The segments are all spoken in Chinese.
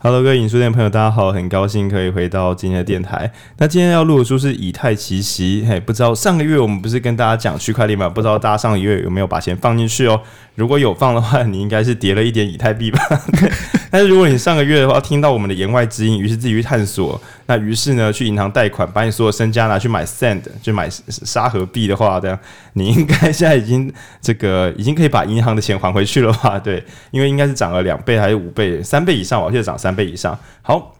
Hello，各位影书店朋友，大家好，很高兴可以回到今天的电台。那今天要录的书是以太奇袭，嘿，不知道上个月我们不是跟大家讲区块链吗？不知道大家上个月有没有把钱放进去哦？如果有放的话，你应该是叠了一点以太币吧？但是如果你上个月的话听到我们的言外之音，于是自己去探索，那于是呢去银行贷款，把你所有身家拿去买 Sand，就买沙盒币的话，这样你应该现在已经这个已经可以把银行的钱还回去了吧？对，因为应该是涨了两倍还是五倍、三倍以上，我记得涨三三倍以上。好。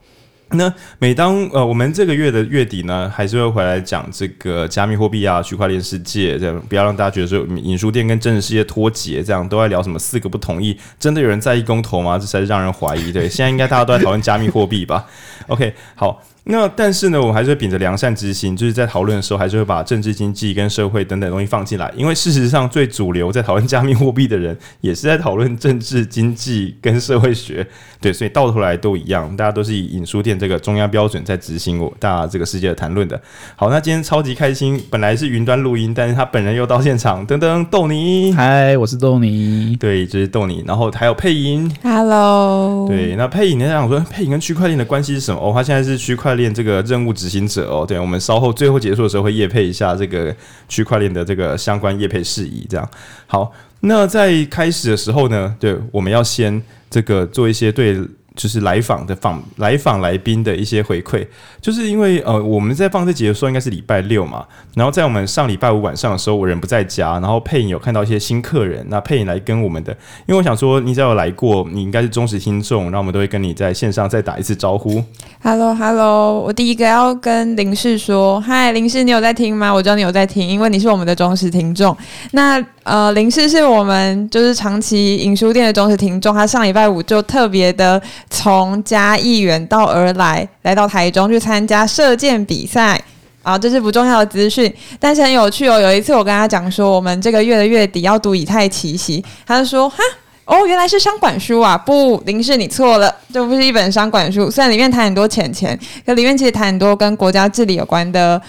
那每当呃我们这个月的月底呢，还是会回来讲这个加密货币啊、区块链世界这样，不要让大家觉得说影书店跟真实世界脱节，这样都在聊什么四个不同意，真的有人在意公投吗？这才是让人怀疑。对，现在应该大家都在讨论加密货币吧？OK，好。那但是呢，我还是秉着良善之心，就是在讨论的时候，还是会把政治、经济跟社会等等东西放进来。因为事实上，最主流在讨论加密货币的人，也是在讨论政治、经济跟社会学。对，所以到头来都一样，大家都是以影书店这个中央标准在执行我大这个世界的谈论的。好，那今天超级开心，本来是云端录音，但是他本人又到现场，噔噔，豆泥，嗨，我是豆泥，对，就是豆泥，然后还有配音，Hello，对，那配音，你想说配音跟区块链的关系是什么？哦，他现在是区块练这个任务执行者哦，对，我们稍后最后结束的时候会业配一下这个区块链的这个相关业配事宜，这样好。那在开始的时候呢，对，我们要先这个做一些对。就是来访的访来访来宾的一些回馈，就是因为呃我们在放这集的时候应该是礼拜六嘛，然后在我们上礼拜五晚上的时候我人不在家，然后佩影有看到一些新客人，那佩影来跟我们的，因为我想说你只要有来过，你应该是忠实听众，那我们都会跟你在线上再打一次招呼。Hello Hello，我第一个要跟林氏说，嗨林氏，你有在听吗？我知道你有在听，因为你是我们的忠实听众。那呃林氏是我们就是长期影书店的忠实听众，他上礼拜五就特别的。从嘉义远道而来，来到台中去参加射箭比赛啊，这是不重要的资讯，但是很有趣哦。有一次我跟他讲说，我们这个月的月底要读以太奇袭，他就说哈哦，原来是商管书啊，不，林氏你错了，这不是一本商管书，虽然里面谈很多钱钱，可里面其实谈很多跟国家治理有关的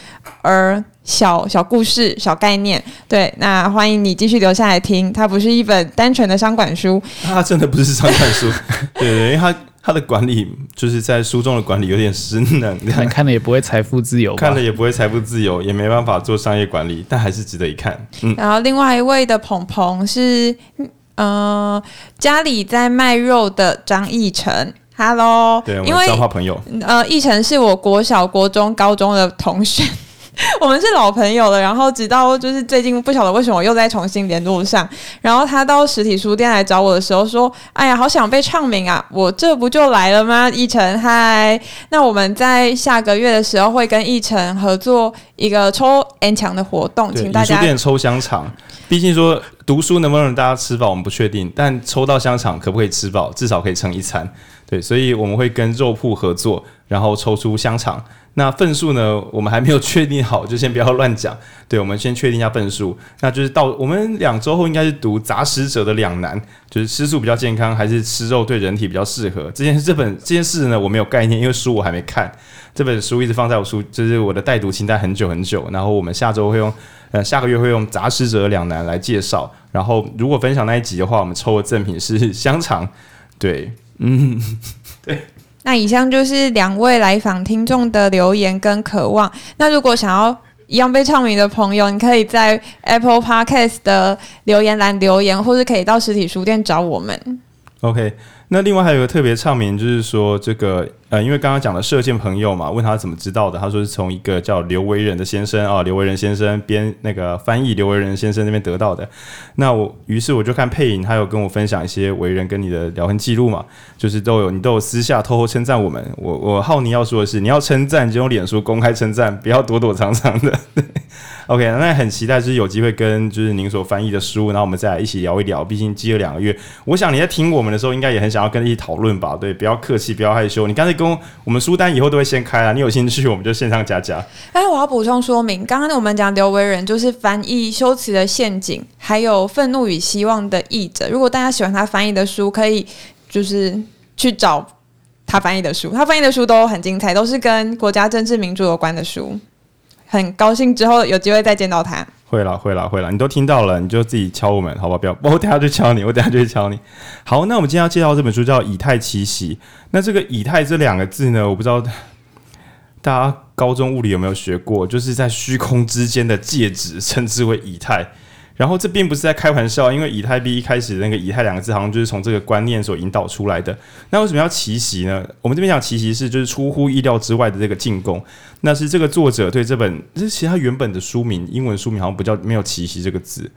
而小小故事、小概念。对，那欢迎你继续留下来听，它不是一本单纯的商管书，它 真的不是商管书，对 对，因为它。他的管理就是在书中的管理有点失能，看看了也不会财富自由，看了也不会财富自由，也没办法做商业管理，但还是值得一看。嗯，然后另外一位的鹏鹏是，呃，家里在卖肉的张义成，Hello，对，因为彰化朋友，呃，义成是我国小、国中、高中的同学。我们是老朋友了，然后直到就是最近不晓得为什么又在重新联络上，然后他到实体书店来找我的时候说：“哎呀，好想被唱名啊！我这不就来了吗？”奕成，嗨，那我们在下个月的时候会跟奕成合作一个抽 N 强的活动，请大家书店抽香肠。毕竟说读书能不能让大家吃饱，我们不确定，但抽到香肠可不可以吃饱？至少可以撑一餐。对，所以我们会跟肉铺合作，然后抽出香肠。那份数呢？我们还没有确定好，就先不要乱讲。对，我们先确定一下份数。那就是到我们两周后应该是读《杂食者的两难》，就是吃素比较健康，还是吃肉对人体比较适合？这件这本这件事呢，我没有概念，因为书我还没看。这本书一直放在我书，就是我的待读清单很久很久。然后我们下周会用，呃，下个月会用《杂食者的两难》来介绍。然后如果分享那一集的话，我们抽的赠品是香肠。对，嗯，对。那以上就是两位来访听众的留言跟渴望。那如果想要一样被唱名的朋友，你可以在 Apple Podcast 的留言栏留言，或是可以到实体书店找我们。OK。那另外还有个特别唱名，就是说这个呃，因为刚刚讲的射箭朋友嘛，问他怎么知道的，他说是从一个叫刘维仁的先生啊，刘维仁先生编那个翻译刘维仁先生那边得到的。那我于是我就看配影，他有跟我分享一些维仁跟你的聊天记录嘛，就是都有你都有私下偷偷称赞我们。我我浩尼要说的是，你要称赞就用脸书公开称赞，不要躲躲藏藏的。OK，那很期待就是有机会跟就是您所翻译的书，然后我们再来一起聊一聊。毕竟积了两个月，我想你在听我们的时候，应该也很想要跟你一起讨论吧？对，不要客气，不要害羞。你干脆跟我们书单以后都会先开啊，你有兴趣我们就线上加加。哎，我要补充说明，刚刚我们讲刘维仁就是翻译《修辞的陷阱》还有《愤怒与希望》的译者。如果大家喜欢他翻译的书，可以就是去找他翻译的书，他翻译的书都很精彩，都是跟国家政治民主有关的书。很高兴之后有机会再见到他。会啦，会啦，会啦，你都听到了，你就自己敲我们，好不好？不要，我等下就敲你，我等下就去敲你。好，那我们今天要介绍这本书叫《以太奇袭》。那这个“以太”这两个字呢，我不知道 大家高中物理有没有学过，就是在虚空之间的介质，称之为以太。然后这并不是在开玩笑，因为以太币一开始那个“以太”两个字，好像就是从这个观念所引导出来的。那为什么要奇袭呢？我们这边讲奇袭是就是出乎意料之外的这个进攻。那是这个作者对这本，这其实他原本的书名，英文书名好像不叫没有“奇袭”这个字。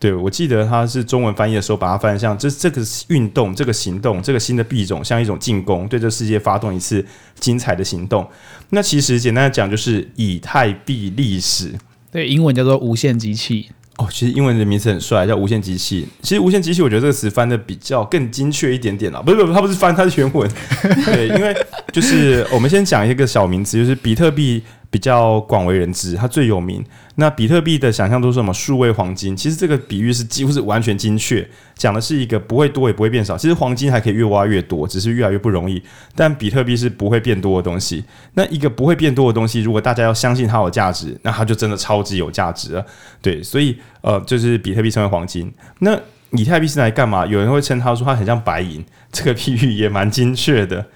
对，我记得他是中文翻译的时候把它翻译像这这个运动、这个行动、这个新的币种，像一种进攻，对这世界发动一次精彩的行动。那其实简单的讲，就是以太币历史。对，英文叫做无限机器。哦，其实英文的名字很帅，叫无限机器。其实无限机器，我觉得这个词翻的比较更精确一点点啦。不是不是，它不是翻，它是原文。对，因为就是我们先讲一个小名词，就是比特币。比较广为人知，它最有名。那比特币的想象都是什么数位黄金？其实这个比喻是几乎是完全精确，讲的是一个不会多也不会变少。其实黄金还可以越挖越多，只是越来越不容易。但比特币是不会变多的东西。那一个不会变多的东西，如果大家要相信它有价值，那它就真的超级有价值了。对，所以呃，就是比特币称为黄金。那以太币是来干嘛？有人会称它说它很像白银，这个比喻也蛮精确的。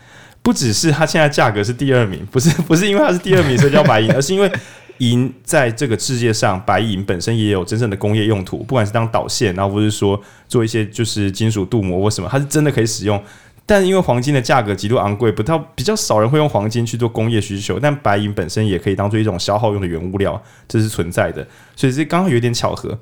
不只是它现在价格是第二名，不是 不是因为它是第二名所以叫白银，而是因为银在这个世界上，白银本身也有真正的工业用途，不管是当导线，然后不是说做一些就是金属镀膜或什么，它是真的可以使用。但因为黄金的价格极度昂贵，不到比较少人会用黄金去做工业需求，但白银本身也可以当做一种消耗用的原物料，这是存在的，所以这刚好有点巧合。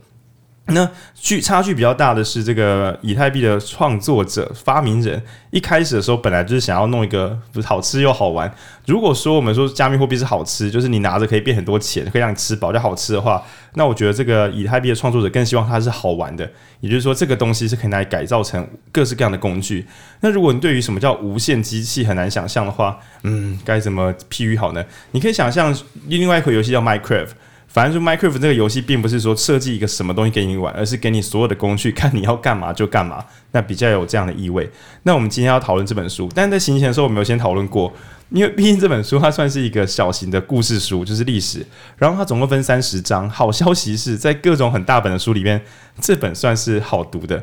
那距差距比较大的是这个以太币的创作者、发明人，一开始的时候本来就是想要弄一个好吃又好玩。如果说我们说加密货币是好吃，就是你拿着可以变很多钱，可以让你吃饱就好吃的话，那我觉得这个以太币的创作者更希望它是好玩的，也就是说这个东西是可以拿来改造成各式各样的工具。那如果你对于什么叫无限机器很难想象的话，嗯，该怎么譬喻好呢？你可以想象另外一款游戏叫 Minecraft。反正就 Minecraft 这个游戏，并不是说设计一个什么东西给你玩，而是给你所有的工具，看你要干嘛就干嘛。那比较有这样的意味。那我们今天要讨论这本书，但在行前的时候，我们有先讨论过，因为毕竟这本书它算是一个小型的故事书，就是历史。然后它总共分三十章。好消息是在各种很大本的书里面，这本算是好读的，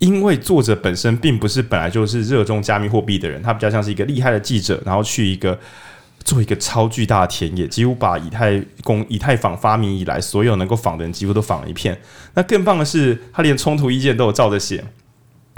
因为作者本身并不是本来就是热衷加密货币的人，他比较像是一个厉害的记者，然后去一个。做一个超巨大的田野，几乎把以太公、以太坊发明以来所有能够仿的人几乎都仿了一片。那更棒的是，他连冲突意见都有照着写。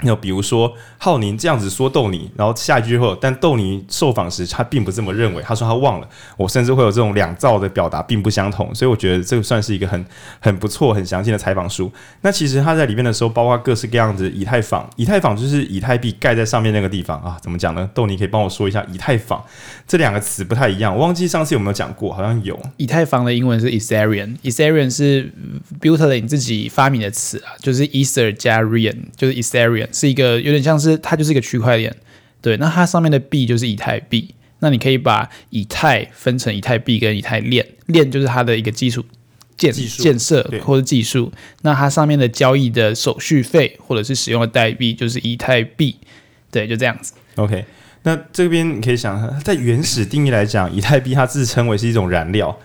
那比如说浩宁这样子说豆泥，然后下一句后，但豆泥受访时他并不这么认为，他说他忘了。我甚至会有这种两造的表达并不相同，所以我觉得这个算是一个很很不错、很详尽的采访书。那其实他在里面的时候，包括各式各样子以太坊，以太坊就是以太币盖在上面那个地方啊，怎么讲呢？豆泥可以帮我说一下以太坊这两个词不太一样，我忘记上次有没有讲过，好像有。以太坊的英文是 Ethereum，Ethereum 是 Buterin 自己发明的词啊，就是 Ether 加 Rion，就是 Ethereum。是一个有点像是它就是一个区块链，对，那它上面的币就是以太币，那你可以把以太分成以太币跟以太链，链就是它的一个基础建建设或者技术，那它上面的交易的手续费或者是使用的代币就是以太币，对，就这样子。OK，那这边你可以想，在原始定义来讲，以太币它自称为是一种燃料。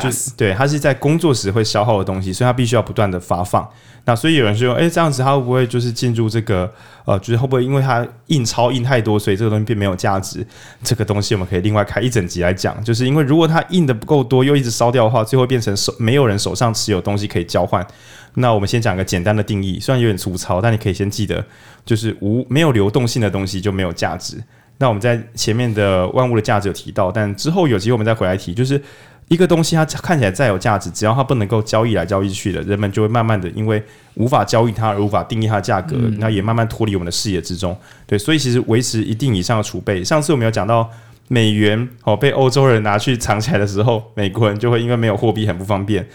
就是对，它是在工作时会消耗的东西，所以它必须要不断的发放。那所以有人说，诶，这样子它会不会就是进入这个呃，就是会不会因为它印钞印太多，所以这个东西并没有价值？这个东西我们可以另外开一整集来讲，就是因为如果它印的不够多，又一直烧掉的话，最后变成手没有人手上持有东西可以交换。那我们先讲个简单的定义，虽然有点粗糙，但你可以先记得，就是无没有流动性的东西就没有价值。那我们在前面的万物的价值有提到，但之后有机会我们再回来提，就是。一个东西它看起来再有价值，只要它不能够交易来交易去的，人们就会慢慢的因为无法交易它而无法定义它的价格，那、嗯、也慢慢脱离我们的视野之中。对，所以其实维持一定以上的储备。上次我们有讲到美元哦被欧洲人拿去藏起来的时候，美国人就会因为没有货币很不方便。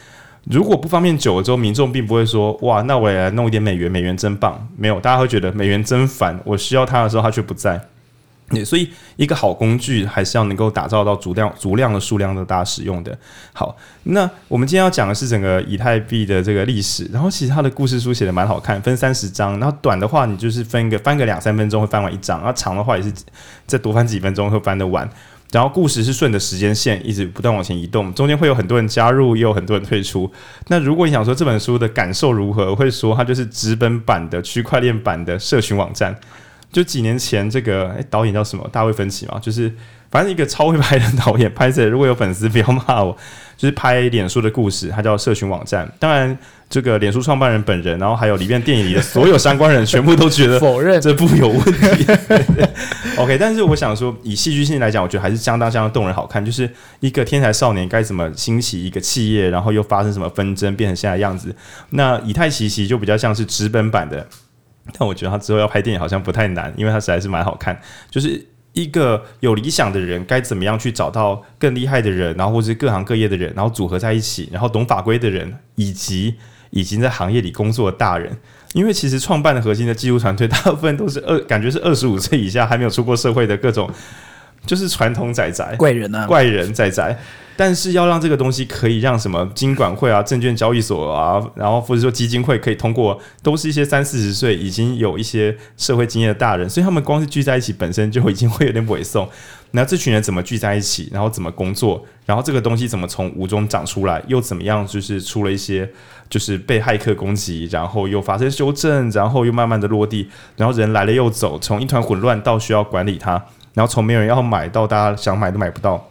如果不方便久了之后，民众并不会说哇，那我也来弄一点美元，美元真棒。没有，大家会觉得美元真烦，我需要它的时候它却不在。所以一个好工具还是要能够打造到足量、足量的数量的大家使用的。好，那我们今天要讲的是整个以太币的这个历史。然后其实它的故事书写的蛮好看，分三十章。然后短的话，你就是分个翻个两三分钟会翻完一章；然后长的话也是再多翻几分钟会翻得完。然后故事是顺着时间线一直不断往前移动，中间会有很多人加入，也有很多人退出。那如果你想说这本书的感受如何，会说它就是纸本版的区块链版的社群网站。就几年前这个诶导演叫什么？大卫芬奇嘛，就是。反正一个超会拍的导演拍摄，如果有粉丝不要骂我，就是拍脸书的故事，他叫社群网站。当然，这个脸书创办人本人，然后还有里面电影里的所有相关人，全部都觉得 否认这部有问题。OK，但是我想说，以戏剧性来讲，我觉得还是相当相当动人好看。就是一个天才少年该怎么兴起一个企业，然后又发生什么纷争，变成现在的样子。那以太奇袭就比较像是纸本版的，但我觉得他之后要拍电影好像不太难，因为他实在是蛮好看，就是。一个有理想的人该怎么样去找到更厉害的人，然后或者是各行各业的人，然后组合在一起，然后懂法规的人，以及已经在行业里工作的大人。因为其实创办的核心的技术团队，大部分都是二，感觉是二十五岁以下还没有出过社会的各种，就是传统仔仔怪人啊，怪人仔仔。但是要让这个东西可以让什么金管会啊、证券交易所啊，然后或者说基金会可以通过，都是一些三四十岁已经有一些社会经验的大人，所以他们光是聚在一起本身就已经会有点萎缩。那这群人怎么聚在一起，然后怎么工作，然后这个东西怎么从无中长出来，又怎么样就是出了一些就是被骇客攻击，然后又发生修正，然后又慢慢的落地，然后人来了又走，从一团混乱到需要管理它，然后从没有人要买到大家想买都买不到。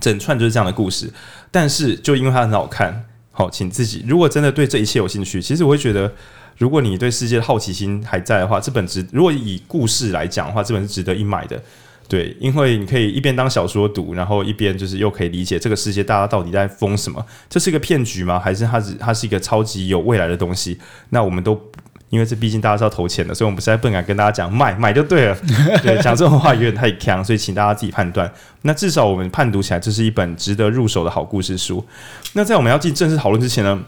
整串就是这样的故事，但是就因为它很好看，好，请自己如果真的对这一切有兴趣，其实我会觉得，如果你对世界的好奇心还在的话，这本值，如果以故事来讲的话，这本是值得一买的，对，因为你可以一边当小说读，然后一边就是又可以理解这个世界大家到底在疯什么，这是一个骗局吗？还是它是它是一个超级有未来的东西？那我们都。因为这毕竟大家是要投钱的，所以我们不是在不敢跟大家讲卖买就对了。对，讲这种话有点太强，所以请大家自己判断。那至少我们判读起来，这是一本值得入手的好故事书。那在我们要进正式讨论之前呢，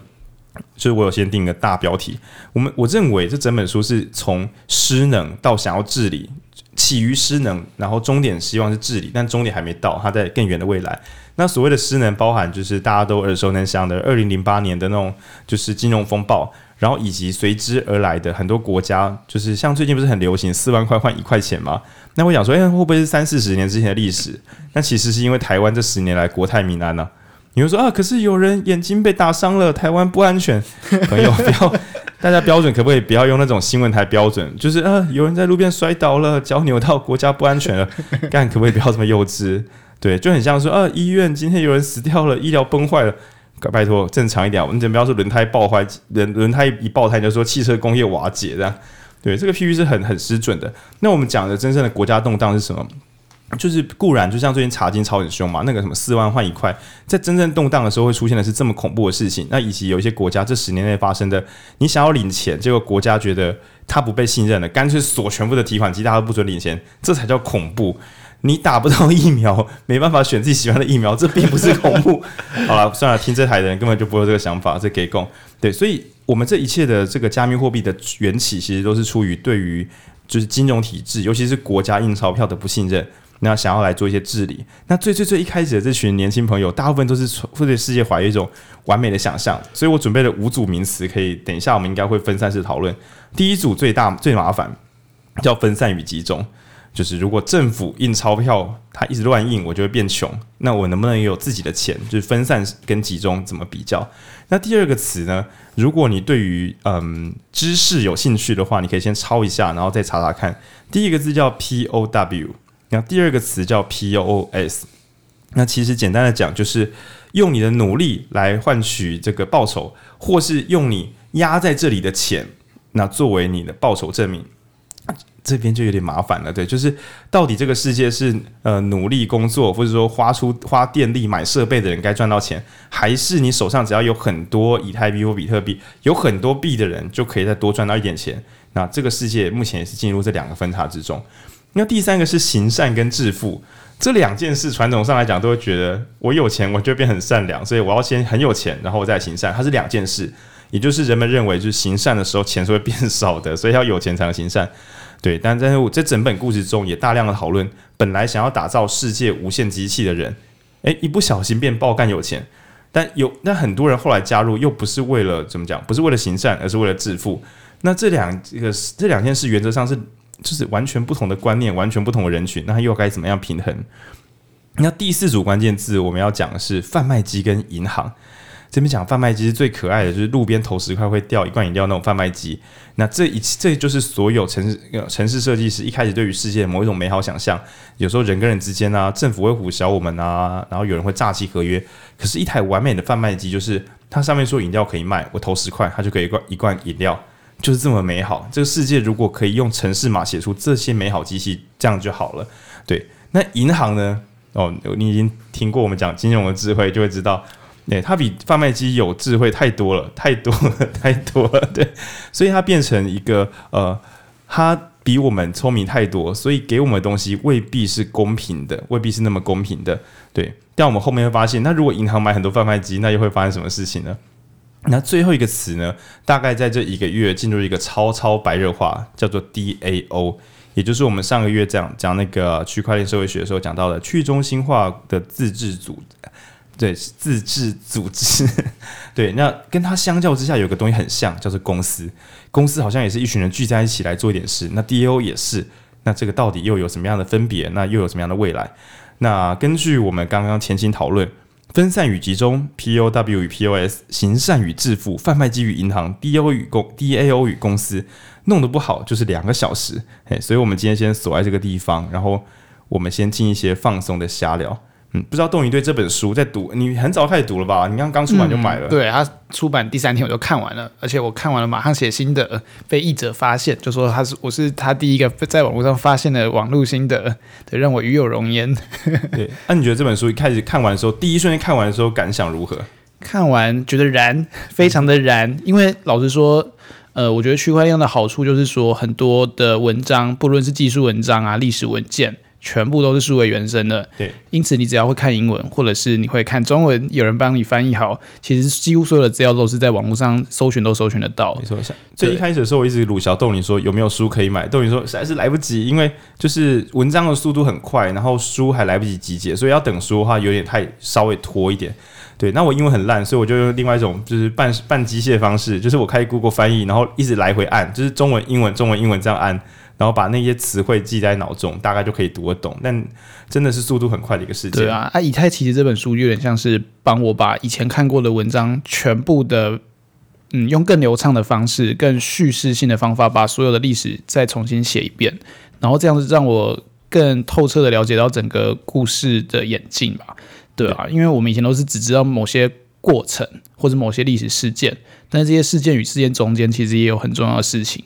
就是我有先定一个大标题。我们我认为这整本书是从失能到想要治理，起于失能，然后终点希望是治理，但终点还没到，它在更远的未来。那所谓的失能，包含就是大家都耳熟能详的二零零八年的那种就是金融风暴。然后以及随之而来的很多国家，就是像最近不是很流行四万块换一块钱吗？那我想说，哎，会不会是三四十年之前的历史？那其实是因为台湾这十年来国泰民安呢、啊。你会说啊，可是有人眼睛被打伤了，台湾不安全。朋友，不要，大家标准可不可以不要用那种新闻台标准？就是啊，有人在路边摔倒了，脚扭到，国家不安全了，干可不可以不要这么幼稚？对，就很像说啊，医院今天有人死掉了，医疗崩坏了。拜托，正常一点。我们不要说轮胎爆坏，轮轮胎一爆胎就说汽车工业瓦解这样。对，这个 P P 是很很失准的。那我们讲的真正的国家动荡是什么？就是固然就像最近查金超很凶嘛，那个什么四万换一块，在真正动荡的时候会出现的是这么恐怖的事情。那以及有一些国家这十年内发生的，你想要领钱，结果国家觉得他不被信任了，干脆锁全部的提款机，大家都不准领钱，这才叫恐怖。你打不到疫苗，没办法选自己喜欢的疫苗，这并不是恐怖。好了，算了，听这台的人根本就不会有这个想法，这给供。对，所以我们这一切的这个加密货币的缘起，其实都是出于对于就是金融体制，尤其是国家印钞票的不信任，那想要来做一些治理。那最最最一开始的这群年轻朋友，大部分都是会对世界怀有一种完美的想象，所以我准备了五组名词，可以等一下我们应该会分散式讨论。第一组最大最麻烦，叫分散与集中。就是如果政府印钞票，它一直乱印，我就会变穷。那我能不能有自己的钱？就是分散跟集中怎么比较？那第二个词呢？如果你对于嗯知识有兴趣的话，你可以先抄一下，然后再查查看。第一个字叫 P O W，那第二个词叫 P O O S。那其实简单的讲，就是用你的努力来换取这个报酬，或是用你压在这里的钱，那作为你的报酬证明。这边就有点麻烦了，对，就是到底这个世界是呃努力工作，或者说花出花电力买设备的人该赚到钱，还是你手上只要有很多以太币或比特币，有很多币的人就可以再多赚到一点钱？那这个世界目前也是进入这两个分叉之中。那第三个是行善跟致富，这两件事传统上来讲都会觉得我有钱我就变很善良，所以我要先很有钱，然后我再行善，它是两件事，也就是人们认为就是行善的时候钱是会变少的，所以要有钱才能行善。对，但在我这整本故事中也大量的讨论，本来想要打造世界无限机器的人，诶，一不小心变爆干有钱，但有那很多人后来加入，又不是为了怎么讲，不是为了行善，而是为了致富。那这两这个这两件事原则上是就是完全不同的观念，完全不同的人群，那又该怎么样平衡？那第四组关键字我们要讲的是贩卖机跟银行。这边讲贩卖机是最可爱的，就是路边投十块会掉一罐饮料那种贩卖机。那这一这就是所有城市城市设计师一开始对于世界的某一种美好想象。有时候人跟人之间啊，政府会唬小我们啊，然后有人会诈欺合约。可是，一台完美的贩卖机就是它上面说饮料可以卖，我投十块，它就可以一罐一罐饮料，就是这么美好。这个世界如果可以用城市码写出这些美好机器，这样就好了。对，那银行呢？哦，你已经听过我们讲金融的智慧，就会知道。对，它比贩卖机有智慧太多了，太多了，太多了。对，所以它变成一个呃，它比我们聪明太多，所以给我们的东西未必是公平的，未必是那么公平的。对，但我们后面会发现，那如果银行买很多贩卖机，那又会发生什么事情呢？那最后一个词呢，大概在这一个月进入一个超超白热化，叫做 DAO，也就是我们上个月讲讲那个区块链社会学的时候讲到的去中心化的自治组。对，自治组织，对，那跟它相较之下，有个东西很像，叫做公司。公司好像也是一群人聚在一起来做一点事。那 DAO 也是，那这个到底又有什么样的分别？那又有什么样的未来？那根据我们刚刚前期讨论，分散与集中，POW 与 POS，行善与致富，贩卖机与银行，DAO 与公，DAO 与公司，弄得不好就是两个小时。嘿，所以我们今天先锁在这个地方，然后我们先进一些放松的瞎聊。嗯，不知道豆泥对这本书在读，你很早开始读了吧？你刚刚出版就买了。嗯、对，他出版第三天我就看完了，而且我看完了马上写心得，被译者发现，就说他是我是他第一个在网络上发现的网络心得，对，让我与有荣焉。对，那、啊、你觉得这本书一开始看完的时候，第一瞬间看完的时候感想如何？看完觉得燃，非常的燃，因为老实说，呃，我觉得区块链的好处就是说，很多的文章，不论是技术文章啊、历史文件。全部都是数位原生的，对，因此你只要会看英文，或者是你会看中文，有人帮你翻译好，其实几乎所有的资料都是在网络上搜寻都搜寻得到。没错，最一开始的时候，我一直鲁小豆你说有没有书可以买？豆你说实在是来不及，因为就是文章的速度很快，然后书还来不及集结，所以要等书的话有点太稍微拖一点。对，那我英文很烂，所以我就用另外一种就是半半机械的方式，就是我开 Google 翻译，然后一直来回按，就是中文英文中文英文这样按。然后把那些词汇记在脑中，大概就可以读得懂。但真的是速度很快的一个事情。对啊，啊，以太其实这本书有点像是帮我把以前看过的文章全部的，嗯，用更流畅的方式、更叙事性的方法，把所有的历史再重新写一遍。然后这样子让我更透彻的了解到整个故事的演进吧。对啊，因为我们以前都是只知道某些过程或者某些历史事件，但是这些事件与事件中间其实也有很重要的事情。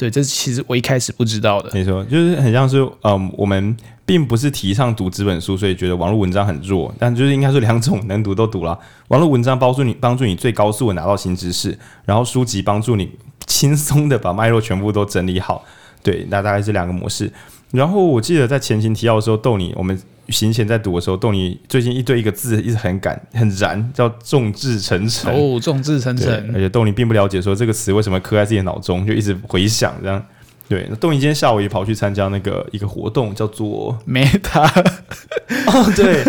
对，这是其实我一开始不知道的。没错，就是很像是，嗯，我们并不是提倡读纸本书，所以觉得网络文章很弱。但就是应该是两种能读都读了。网络文章帮助你，帮助你最高速的拿到新知识，然后书籍帮助你轻松的把脉络全部都整理好。对，那大概是两个模式。然后我记得在前情提要的时候，逗你我们。行前在读的时候，逗你最近一堆一个字一直很感很燃，叫众志成城哦，众志成城。而且逗你并不了解说这个词为什么刻在自己的脑中，就一直回想这样。对，那豆你今天下午也跑去参加那个一个活动，叫做 Meta。哦，对，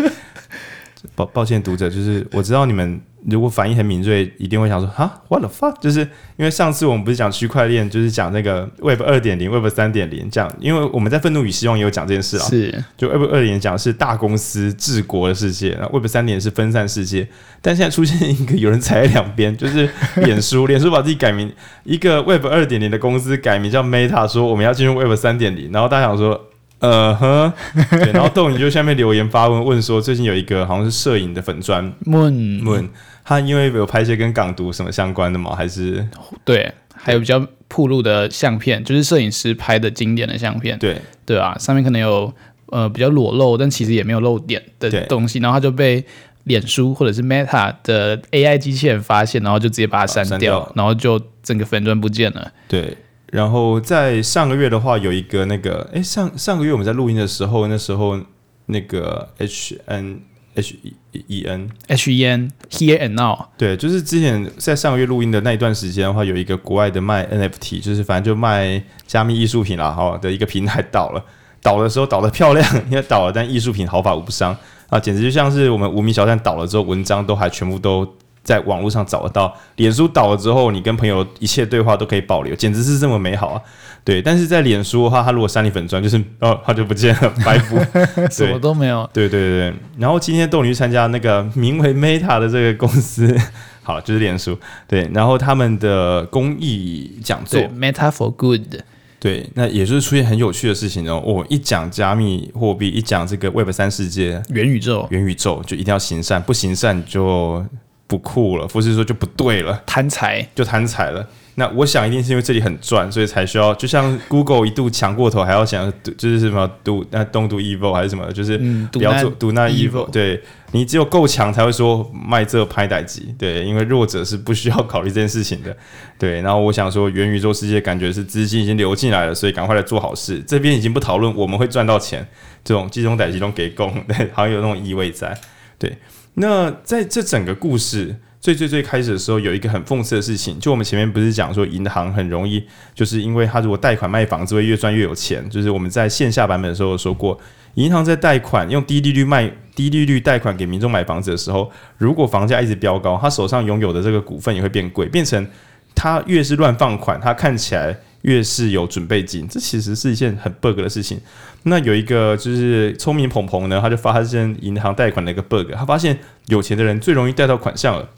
抱抱歉读者，就是我知道你们。如果反应很敏锐，一定会想说哈，what the fuck？就是因为上次我们不是讲区块链，就是讲那个 Web 二点零、Web 三点零这样。因为我们在愤怒与希望也有讲这件事啊。是，就 Web 二点零讲的是大公司治国的世界，然后 Web 三点是分散世界。但现在出现一个有人踩在两边，就是脸书，脸书把自己改名，一个 Web 二点零的公司改名叫 Meta，说我们要进入 Web 三点零，然后大家想说。呃哼，对，然后豆你就下面留言发问，问说最近有一个好像是摄影的粉专问问他，因为有拍一些跟港独什么相关的吗？还是？对，还有比较铺路的相片，就是摄影师拍的经典的相片，对。对啊，上面可能有呃比较裸露，但其实也没有露点的东西，然后他就被脸书或者是 Meta 的 AI 机器人发现，然后就直接把它删掉，掉，然后就整个粉专不见了，对。然后在上个月的话，有一个那个，哎，上上个月我们在录音的时候，那时候那个 H N H E N H E N Here and Now，对，就是之前在上个月录音的那一段时间的话，有一个国外的卖 N F T，就是反正就卖加密艺术品啦，哈的一个平台倒了，倒的时候倒的漂亮，因为倒了，但艺术品毫发无伤啊，简直就像是我们无名小站倒了之后，文章都还全部都在网络上找得到。脸书倒了之后，你跟朋友一切对话都可以保留，简直是这么美好啊！对，但是在脸书的话，他如果删你粉钻，就是哦，好久不见了，白布，什么都没有。对对对对。然后今天豆泥去参加那个名为 Meta 的这个公司，好，就是脸书。对，然后他们的公益讲座，Meta for Good。对，那也就是出现很有趣的事情哦。我、哦、一讲加密货币，一讲这个 Web 三世界，元宇宙，元宇宙就一定要行善，不行善就不酷了，或是说就不对了，贪财就贪财了。那我想一定是因为这里很赚，所以才需要，就像 Google 一度强过头，还要想就是什么 do 那 don't do evil 还是什么，就是不要做 do not evil。对，你只有够强才会说卖这拍歹机，对，因为弱者是不需要考虑这件事情的。对，然后我想说元宇宙世界感觉是资金已经流进来了，所以赶快来做好事。这边已经不讨论我们会赚到钱，这种集中歹集中给供，对，好像有那种意味在。对，那在这整个故事。最最最开始的时候，有一个很讽刺的事情，就我们前面不是讲说银行很容易，就是因为他如果贷款卖房子会越赚越有钱，就是我们在线下版本的时候说过，银行在贷款用低利率卖低利率贷款给民众买房子的时候，如果房价一直飙高，他手上拥有的这个股份也会变贵，变成他越是乱放款，他看起来越是有准备金，这其实是一件很 bug 的事情。那有一个就是聪明鹏鹏呢，他就发现银行贷款的一个 bug，他发现有钱的人最容易贷到款项了。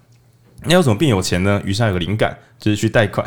那要怎么变有钱呢？于是他有个灵感，就是去贷款，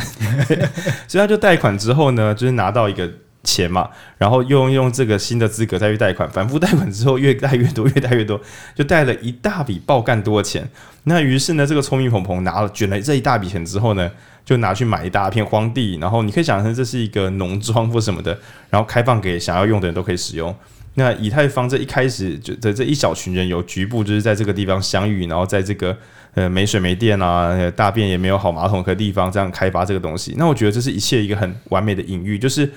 所以他就贷款之后呢，就是拿到一个钱嘛，然后用用这个新的资格再去贷款，反复贷款之后越贷越多，越贷越多，就贷了一大笔爆干多的钱。那于是呢，这个聪明鹏鹏拿了卷了这一大笔钱之后呢，就拿去买一大片荒地，然后你可以想象这是一个农庄或什么的，然后开放给想要用的人都可以使用。那以太坊这一开始就的这一小群人有局部就是在这个地方相遇，然后在这个。呃，没水没电啊，大便也没有好马桶的地方，这样开发这个东西，那我觉得这是一切一个很完美的隐喻，就是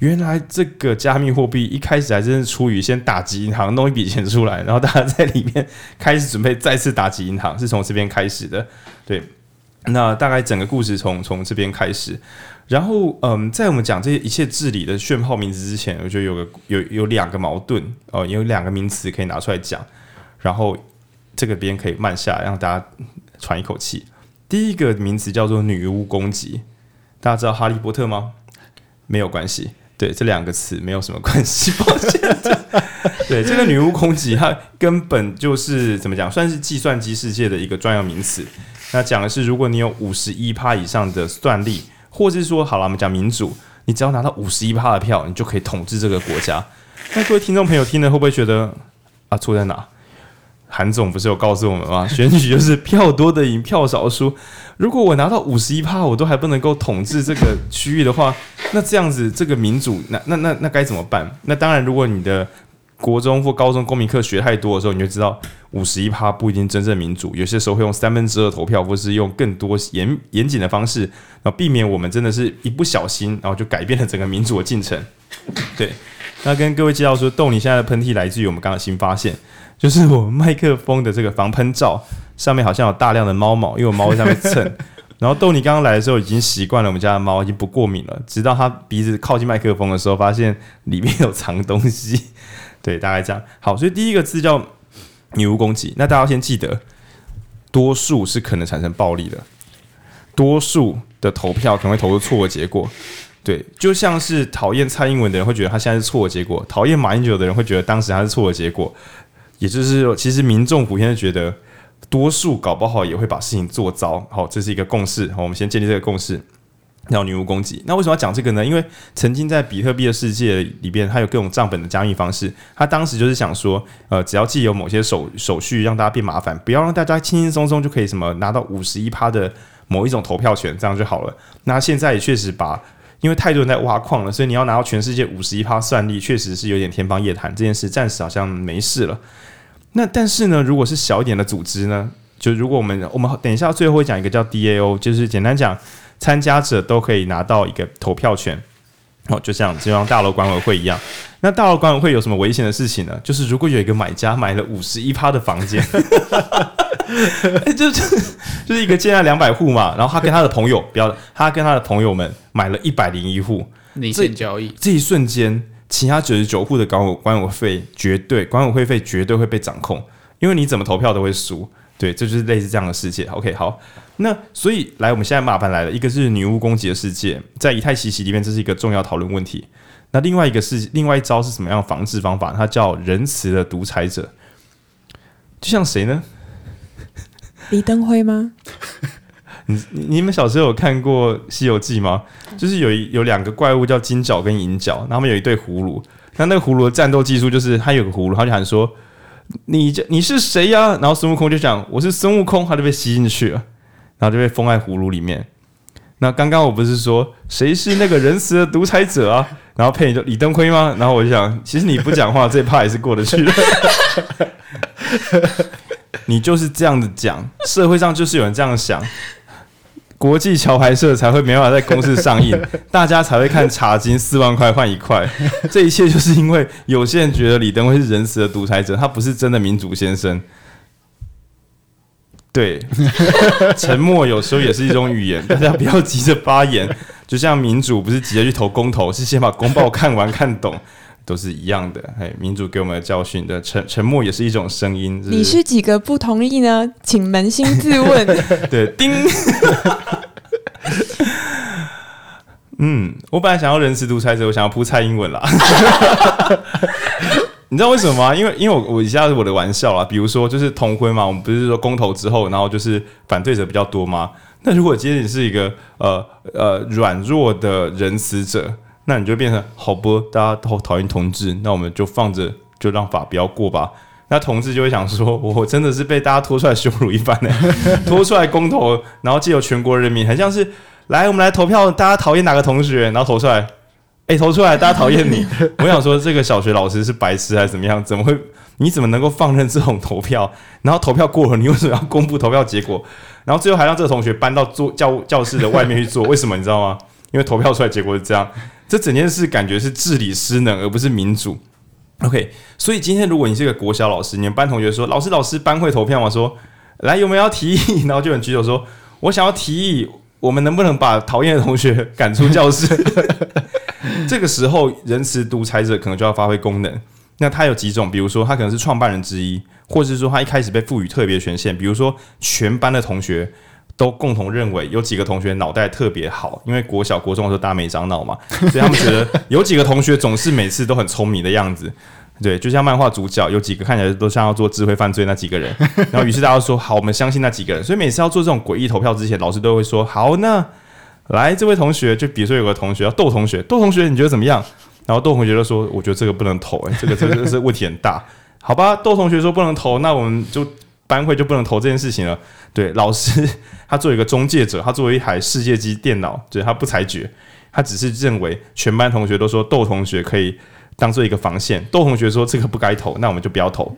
原来这个加密货币一开始还真是出于先打击银行，弄一笔钱出来，然后大家在里面开始准备再次打击银行，是从这边开始的。对，那大概整个故事从从这边开始，然后嗯，在我们讲这些一切治理的炫炮名词之前，我觉得有个有有两个矛盾哦，有两个名词可以拿出来讲，然后。这个边可以慢下，让大家喘一口气。第一个名词叫做女巫攻击，大家知道哈利波特吗？没有关系，对，这两个词没有什么关系。抱歉，对，这个女巫攻击，它根本就是怎么讲，算是计算机世界的一个专有名词。那讲的是，如果你有五十一趴以上的算力，或是说，好了，我们讲民主，你只要拿到五十一趴的票，你就可以统治这个国家。那各位听众朋友听了会不会觉得啊，错在哪？韩总不是有告诉我们吗？选举就是票多的赢，票少输。如果我拿到五十一趴，我都还不能够统治这个区域的话，那这样子这个民主，那那那那该怎么办？那当然，如果你的国中或高中公民课学太多的时候，你就知道五十一趴不一定真正民主。有些时候会用三分之二投票，或是用更多严严谨的方式，然后避免我们真的是一不小心，然后就改变了整个民主的进程。对，那跟各位介绍说，豆你现在的喷嚏来自于我们刚刚新发现。就是我们麦克风的这个防喷罩上面好像有大量的猫毛，因为我猫在上面蹭。然后豆你刚刚来的时候已经习惯了我们家的猫，已经不过敏了。直到它鼻子靠近麦克风的时候，发现里面有藏东西。对，大概这样。好，所以第一个字叫女巫攻击。那大家要先记得，多数是可能产生暴力的，多数的投票可能会投出错的结果。对，就像是讨厌蔡英文的人会觉得他现在是错的结果，讨厌马英九的人会觉得当时他是错的结果。也就是说，其实民众普遍觉得，多数搞不好也会把事情做糟。好，这是一个共识。好，我们先建立这个共识。然后女巫攻击，那为什么要讲这个呢？因为曾经在比特币的世界里边，它有各种账本的加密方式。他当时就是想说，呃，只要既有某些手手续，让大家变麻烦，不要让大家轻轻松松就可以什么拿到五十一趴的某一种投票权，这样就好了。那现在也确实把，因为太多人在挖矿了，所以你要拿到全世界五十一趴算力，确实是有点天方夜谭。这件事暂时好像没事了。那但是呢，如果是小一点的组织呢，就如果我们我们等一下最后会讲一个叫 DAO，就是简单讲，参加者都可以拿到一个投票权，哦，就像就像大楼管委会一样。那大楼管委会有什么危险的事情呢？就是如果有一个买家买了五十一趴的房间，就就是就是一个建案两百户嘛，然后他跟他的朋友，不要他跟他的朋友们买了一百零一户，内线交易，这一瞬间。其他九十九户的管委管委会绝对管委会费绝对会被掌控，因为你怎么投票都会输，对，这就是类似这样的世界。OK，好，那所以来，我们现在麻烦来了，一个是女巫攻击的世界，在以太奇袭里面，这是一个重要讨论问题。那另外一个是另外一招是什么样的防治方法？它叫仁慈的独裁者，就像谁呢？李登辉吗？你你们小时候有看过《西游记》吗？就是有一有两个怪物叫金角跟银角，他们有一对葫芦。那那个葫芦的战斗技术就是，他有个葫芦，他就喊说。你这你是谁呀、啊？然后孙悟空就讲我是孙悟空，他就被吸进去了，然后就被封在葫芦里面。那刚刚我不是说谁是那个仁慈的独裁者啊？然后配你就李登辉吗？然后我就想，其实你不讲话，这一趴也是过得去的。你就是这样子讲，社会上就是有人这样想。国际桥牌社才会没办法在公视上映，大家才会看茶金四万块换一块。这一切就是因为有些人觉得李登辉是仁慈的独裁者，他不是真的民主先生。对，沉默有时候也是一种语言，大家不要急着发言。就像民主不是急着去投公投，是先把公报看完看懂，都是一样的。嘿，民主给我们的教训的沉沉默也是一种声音。你是几个不同意呢？请扪心自问。对，叮。嗯，我本来想要仁慈独裁者，我想要扑蔡英文啦。你知道为什么吗？因为因为我我以下是我的玩笑啦。比如说，就是同婚嘛，我们不是说公投之后，然后就是反对者比较多吗？那如果今天你是一个呃呃软弱的仁慈者，那你就变成好不？大家都讨厌同志，那我们就放着，就让法不要过吧。那同志就会想说，我真的是被大家拖出来羞辱一番呢，拖出来公投，然后借由全国人民，很像是。来，我们来投票。大家讨厌哪个同学？然后投出来，哎，投出来，大家讨厌你。我想说，这个小学老师是白痴还是怎么样？怎么会？你怎么能够放任这种投票？然后投票过了，你为什么要公布投票结果？然后最后还让这个同学搬到坐教教室的外面去坐？为什么？你知道吗？因为投票出来结果是这样。这整件事感觉是治理失能，而不是民主。OK，所以今天如果你是一个国小老师，你们班同学说：“老师，老师，班会投票吗？”说：“来，有没有要提议？” 然后就很举手说：“我想要提议。”我们能不能把讨厌的同学赶出教室？这个时候，仁慈独裁者可能就要发挥功能。那他有几种？比如说，他可能是创办人之一，或者是说他一开始被赋予特别权限。比如说，全班的同学都共同认为有几个同学脑袋特别好，因为国小、国中的时候大没长脑嘛，所以他们觉得有几个同学总是每次都很聪明的样子。对，就像漫画主角有几个看起来都像要做智慧犯罪那几个人，然后于是大家说好，我们相信那几个人。所以每次要做这种诡异投票之前，老师都会说好，那来这位同学，就比如说有个同学要窦同学，窦同学你觉得怎么样？然后窦同学就说，我觉得这个不能投，哎，这个这个是问题很大，好吧？窦同学说不能投，那我们就班会就不能投这件事情了。对，老师他作为一个中介者，他作为一台世界级电脑，对，他不裁决，他只是认为全班同学都说窦同学可以。当做一个防线，窦同学说这个不该投，那我们就不要投。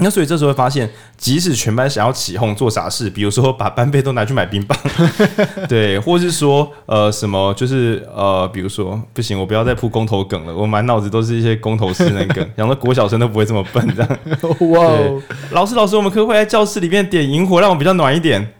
那所以这时候会发现，即使全班想要起哄做傻事，比如说把班费都拿去买冰棒，对，或是说呃什么，就是呃比如说不行，我不要再铺公投梗了，我满脑子都是一些公投式那梗，想说国小生都不会这么笨这样。哇哦，老师老师，我们可不可以在教室里面点萤火，让我比较暖一点？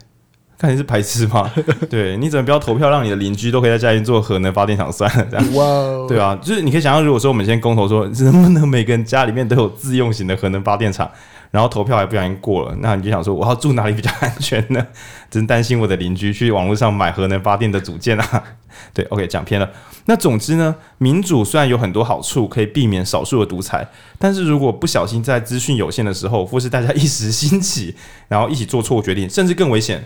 看你是排斥吗？对，你怎么不要投票，让你的邻居都可以在家里做核能发电厂算了？这样哇.对啊，就是你可以想象，如果说我们先公投说，能不能每个人家里面都有自用型的核能发电厂，然后投票还不小心过了，那你就想说，我要住哪里比较安全呢？真担心我的邻居去网络上买核能发电的组件啊。对，OK，讲偏了。那总之呢，民主虽然有很多好处，可以避免少数的独裁，但是如果不小心在资讯有限的时候，或是大家一时兴起，然后一起做错误决定，甚至更危险。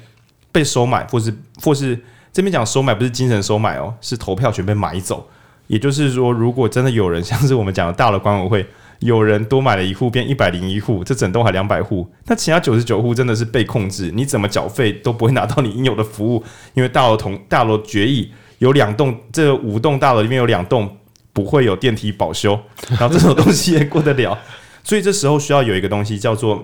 被收买，或是或是这边讲收买不是精神收买哦，是投票权被买走。也就是说，如果真的有人 像是我们讲的大楼管委会，有人多买了一户变一百零一户，这整栋还两百户，那其他九十九户真的是被控制，你怎么缴费都不会拿到你应有的服务，因为大楼同大楼决议有两栋，这五栋大楼里面有两栋不会有电梯保修，然后这种东西也过得了，所以这时候需要有一个东西叫做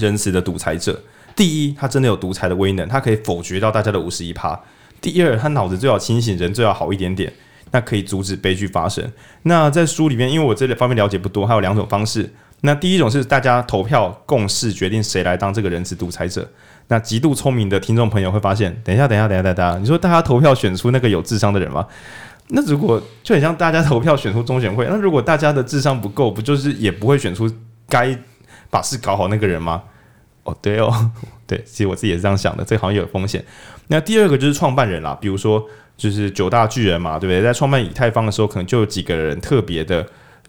仁慈的独裁者。第一，他真的有独裁的威能，他可以否决掉大家的五十一趴。第二，他脑子最好清醒，人最好好一点点，那可以阻止悲剧发生。那在书里面，因为我这里方面了解不多，还有两种方式。那第一种是大家投票共识决定谁来当这个人质独裁者。那极度聪明的听众朋友会发现，等一下，等一下，等一下，等一下，你说大家投票选出那个有智商的人吗？那如果就很像大家投票选出中选会，那如果大家的智商不够，不就是也不会选出该把事搞好那个人吗？哦，对哦。对，其实我自己也是这样想的，这个好像有风险。那第二个就是创办人啦，比如说就是九大巨人嘛，对不对？在创办以太坊的时候，可能就有几个人特别的，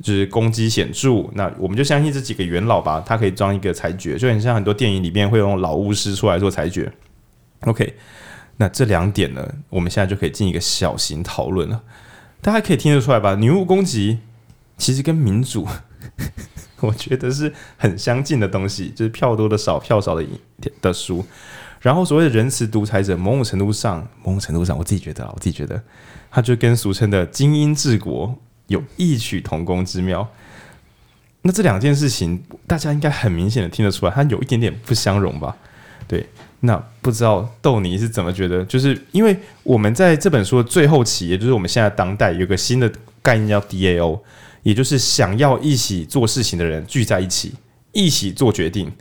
就是功绩显著。那我们就相信这几个元老吧，他可以装一个裁决，就很像很多电影里面会用老巫师出来做裁决。OK，那这两点呢，我们现在就可以进一个小型讨论了。大家可以听得出来吧？女巫攻击其实跟民主，我觉得是很相近的东西，就是票多的少，票少的赢的输。然后所谓的仁慈独裁者，某种程度上，某种程度上，我自己觉得啊，我自己觉得，他就跟俗称的精英治国有异曲同工之妙。那这两件事情，大家应该很明显的听得出来，它有一点点不相容吧？对，那不知道豆泥是怎么觉得？就是因为我们在这本书的最后期，也就是我们现在当代有个新的概念叫 DAO，也就是想要一起做事情的人聚在一起，一起做决定。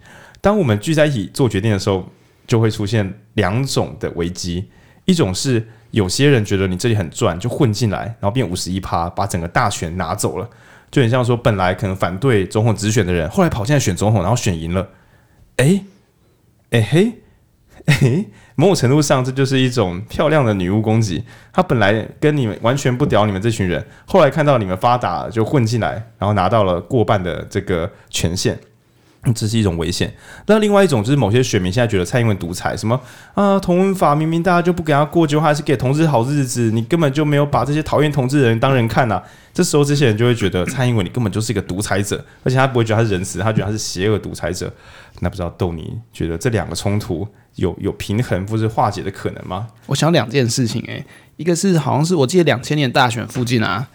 当我们聚在一起做决定的时候，就会出现两种的危机，一种是有些人觉得你这里很赚，就混进来，然后变五十一趴，把整个大权拿走了，就很像说本来可能反对总统直选的人，后来跑进来选总统，然后选赢了，诶？诶？嘿？诶，某种程度上这就是一种漂亮的女巫攻击。她本来跟你们完全不屌你们这群人，后来看到你们发达就混进来，然后拿到了过半的这个权限。这是一种危险。那另外一种就是某些选民现在觉得蔡英文独裁，什么啊同文法明明大家就不给他过，就还是给同志好日子，你根本就没有把这些讨厌同志的人当人看呐、啊。这时候这些人就会觉得蔡英文你根本就是一个独裁者，而且他不会觉得他是仁慈，他觉得他是邪恶独裁者。那不知道豆你觉得这两个冲突有有平衡或是化解的可能吗？我想两件事情诶、一个是好像是我记得两千年大选附近啊，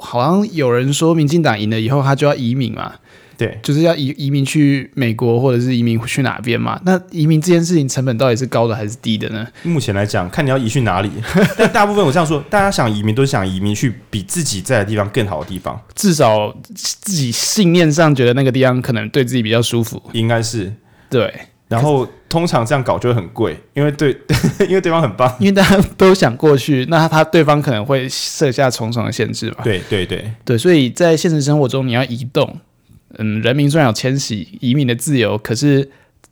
好像有人说民进党赢了以后他就要移民嘛。对，就是要移移民去美国，或者是移民去哪边嘛？那移民这件事情成本到底是高的还是低的呢？目前来讲，看你要移去哪里。但大部分我这样说，大家想移民都是想移民去比自己在的地方更好的地方，至少自己信念上觉得那个地方可能对自己比较舒服，应该是对。然后通常这样搞就会很贵，因为对，因为对方很棒，因为大家都想过去，那他对方可能会设下重重的限制吧？对对对对，所以在现实生活中，你要移动。嗯，人民虽然有迁徙移民的自由，可是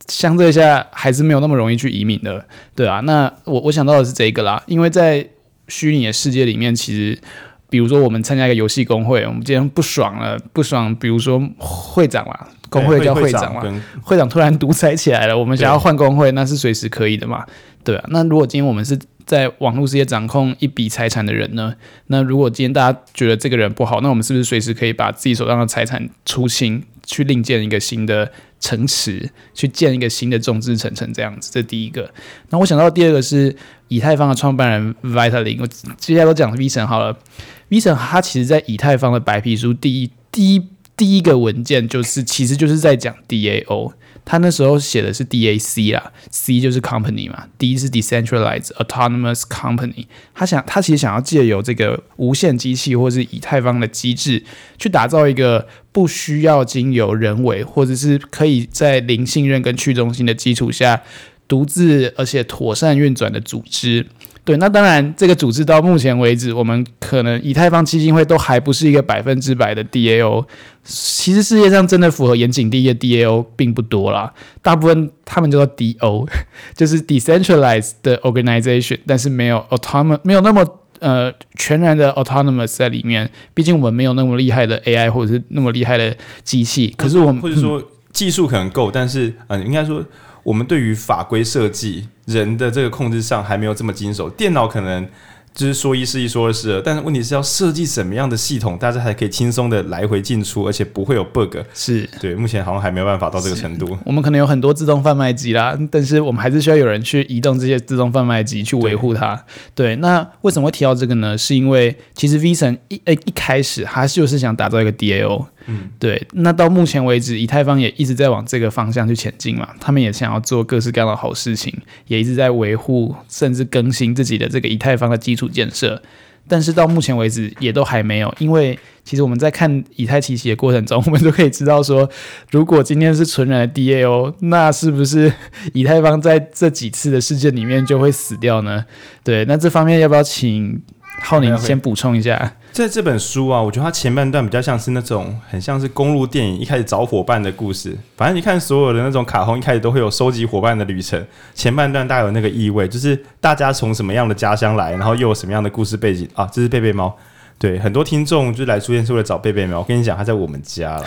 相对下还是没有那么容易去移民的，对啊。那我我想到的是这个啦，因为在虚拟的世界里面，其实比如说我们参加一个游戏工会，我们今天不爽了，不爽，比如说会长啦，工会叫会长嘛，会长，会长突然独裁起来了，我们想要换工会，那是随时可以的嘛，对啊。那如果今天我们是在网络世界掌控一笔财产的人呢？那如果今天大家觉得这个人不好，那我们是不是随时可以把自己手上的财产出清，去另建一个新的城池，去建一个新的众志成城这样子？这第一个。那我想到第二个是以太坊的创办人 Vitalik。我接下来都讲 V 神好了。V 神他其实在以太坊的白皮书第一第一第一个文件就是其实就是在讲 DAO。他那时候写的是 DAC 啦，C 就是 company 嘛，D 是 decentralized autonomous company。他想，他其实想要借由这个无限机器或是以太坊的机制，去打造一个不需要经由人为，或者是可以在零信任跟去中心的基础下，独自而且妥善运转的组织。对，那当然，这个组织到目前为止，我们可能以太坊基金会都还不是一个百分之百的 DAO。其实世界上真的符合严谨定义的 DAO 并不多啦，大部分他们叫做 DO，就是 decentralized 的 organization，但是没有 autonomous，没有那么呃全然的 autonomous 在里面。毕竟我们没有那么厉害的 AI 或者是那么厉害的机器，可是我们或者说技术可能够，但是嗯、呃，应该说。我们对于法规设计、人的这个控制上还没有这么精熟，电脑可能就是说一是一，说二是二，但是问题是要设计什么样的系统，大家还可以轻松的来回进出，而且不会有 bug。是对，目前好像还没有办法到这个程度。我们可能有很多自动贩卖机啦，但是我们还是需要有人去移动这些自动贩卖机去维护它。对，对，那为什么会提到这个呢？是因为其实 V 神一诶一开始他就是想打造一个 DAO。嗯，对，那到目前为止，以太坊也一直在往这个方向去前进嘛。他们也想要做各式各样的好事情，也一直在维护甚至更新自己的这个以太坊的基础建设。但是到目前为止，也都还没有。因为其实我们在看以太奇袭的过程中，我们都可以知道说，如果今天是纯然的 DAO，那是不是以太坊在这几次的事件里面就会死掉呢？对，那这方面要不要请浩宁先补充一下，在这本书啊，我觉得它前半段比较像是那种很像是公路电影一开始找伙伴的故事。反正你看所有的那种卡通，一开始都会有收集伙伴的旅程。前半段大概有那个意味，就是大家从什么样的家乡来，然后又有什么样的故事背景啊？这是贝贝猫。对，很多听众就来书店是为了找贝贝猫。我跟你讲，他在我们家了。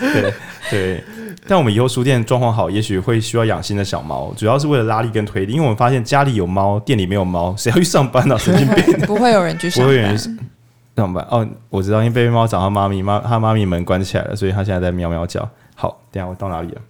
对 对。但我们以后书店状况好，也许会需要养新的小猫，主要是为了拉力跟推力。因为我们发现家里有猫，店里没有猫，谁要去上班呢、啊？神经病！不会有人去上班。不会有人上班哦。我知道，因为贝贝猫找它妈咪，妈他妈咪门关起来了，所以他现在在喵喵叫。好，等下我到哪里了？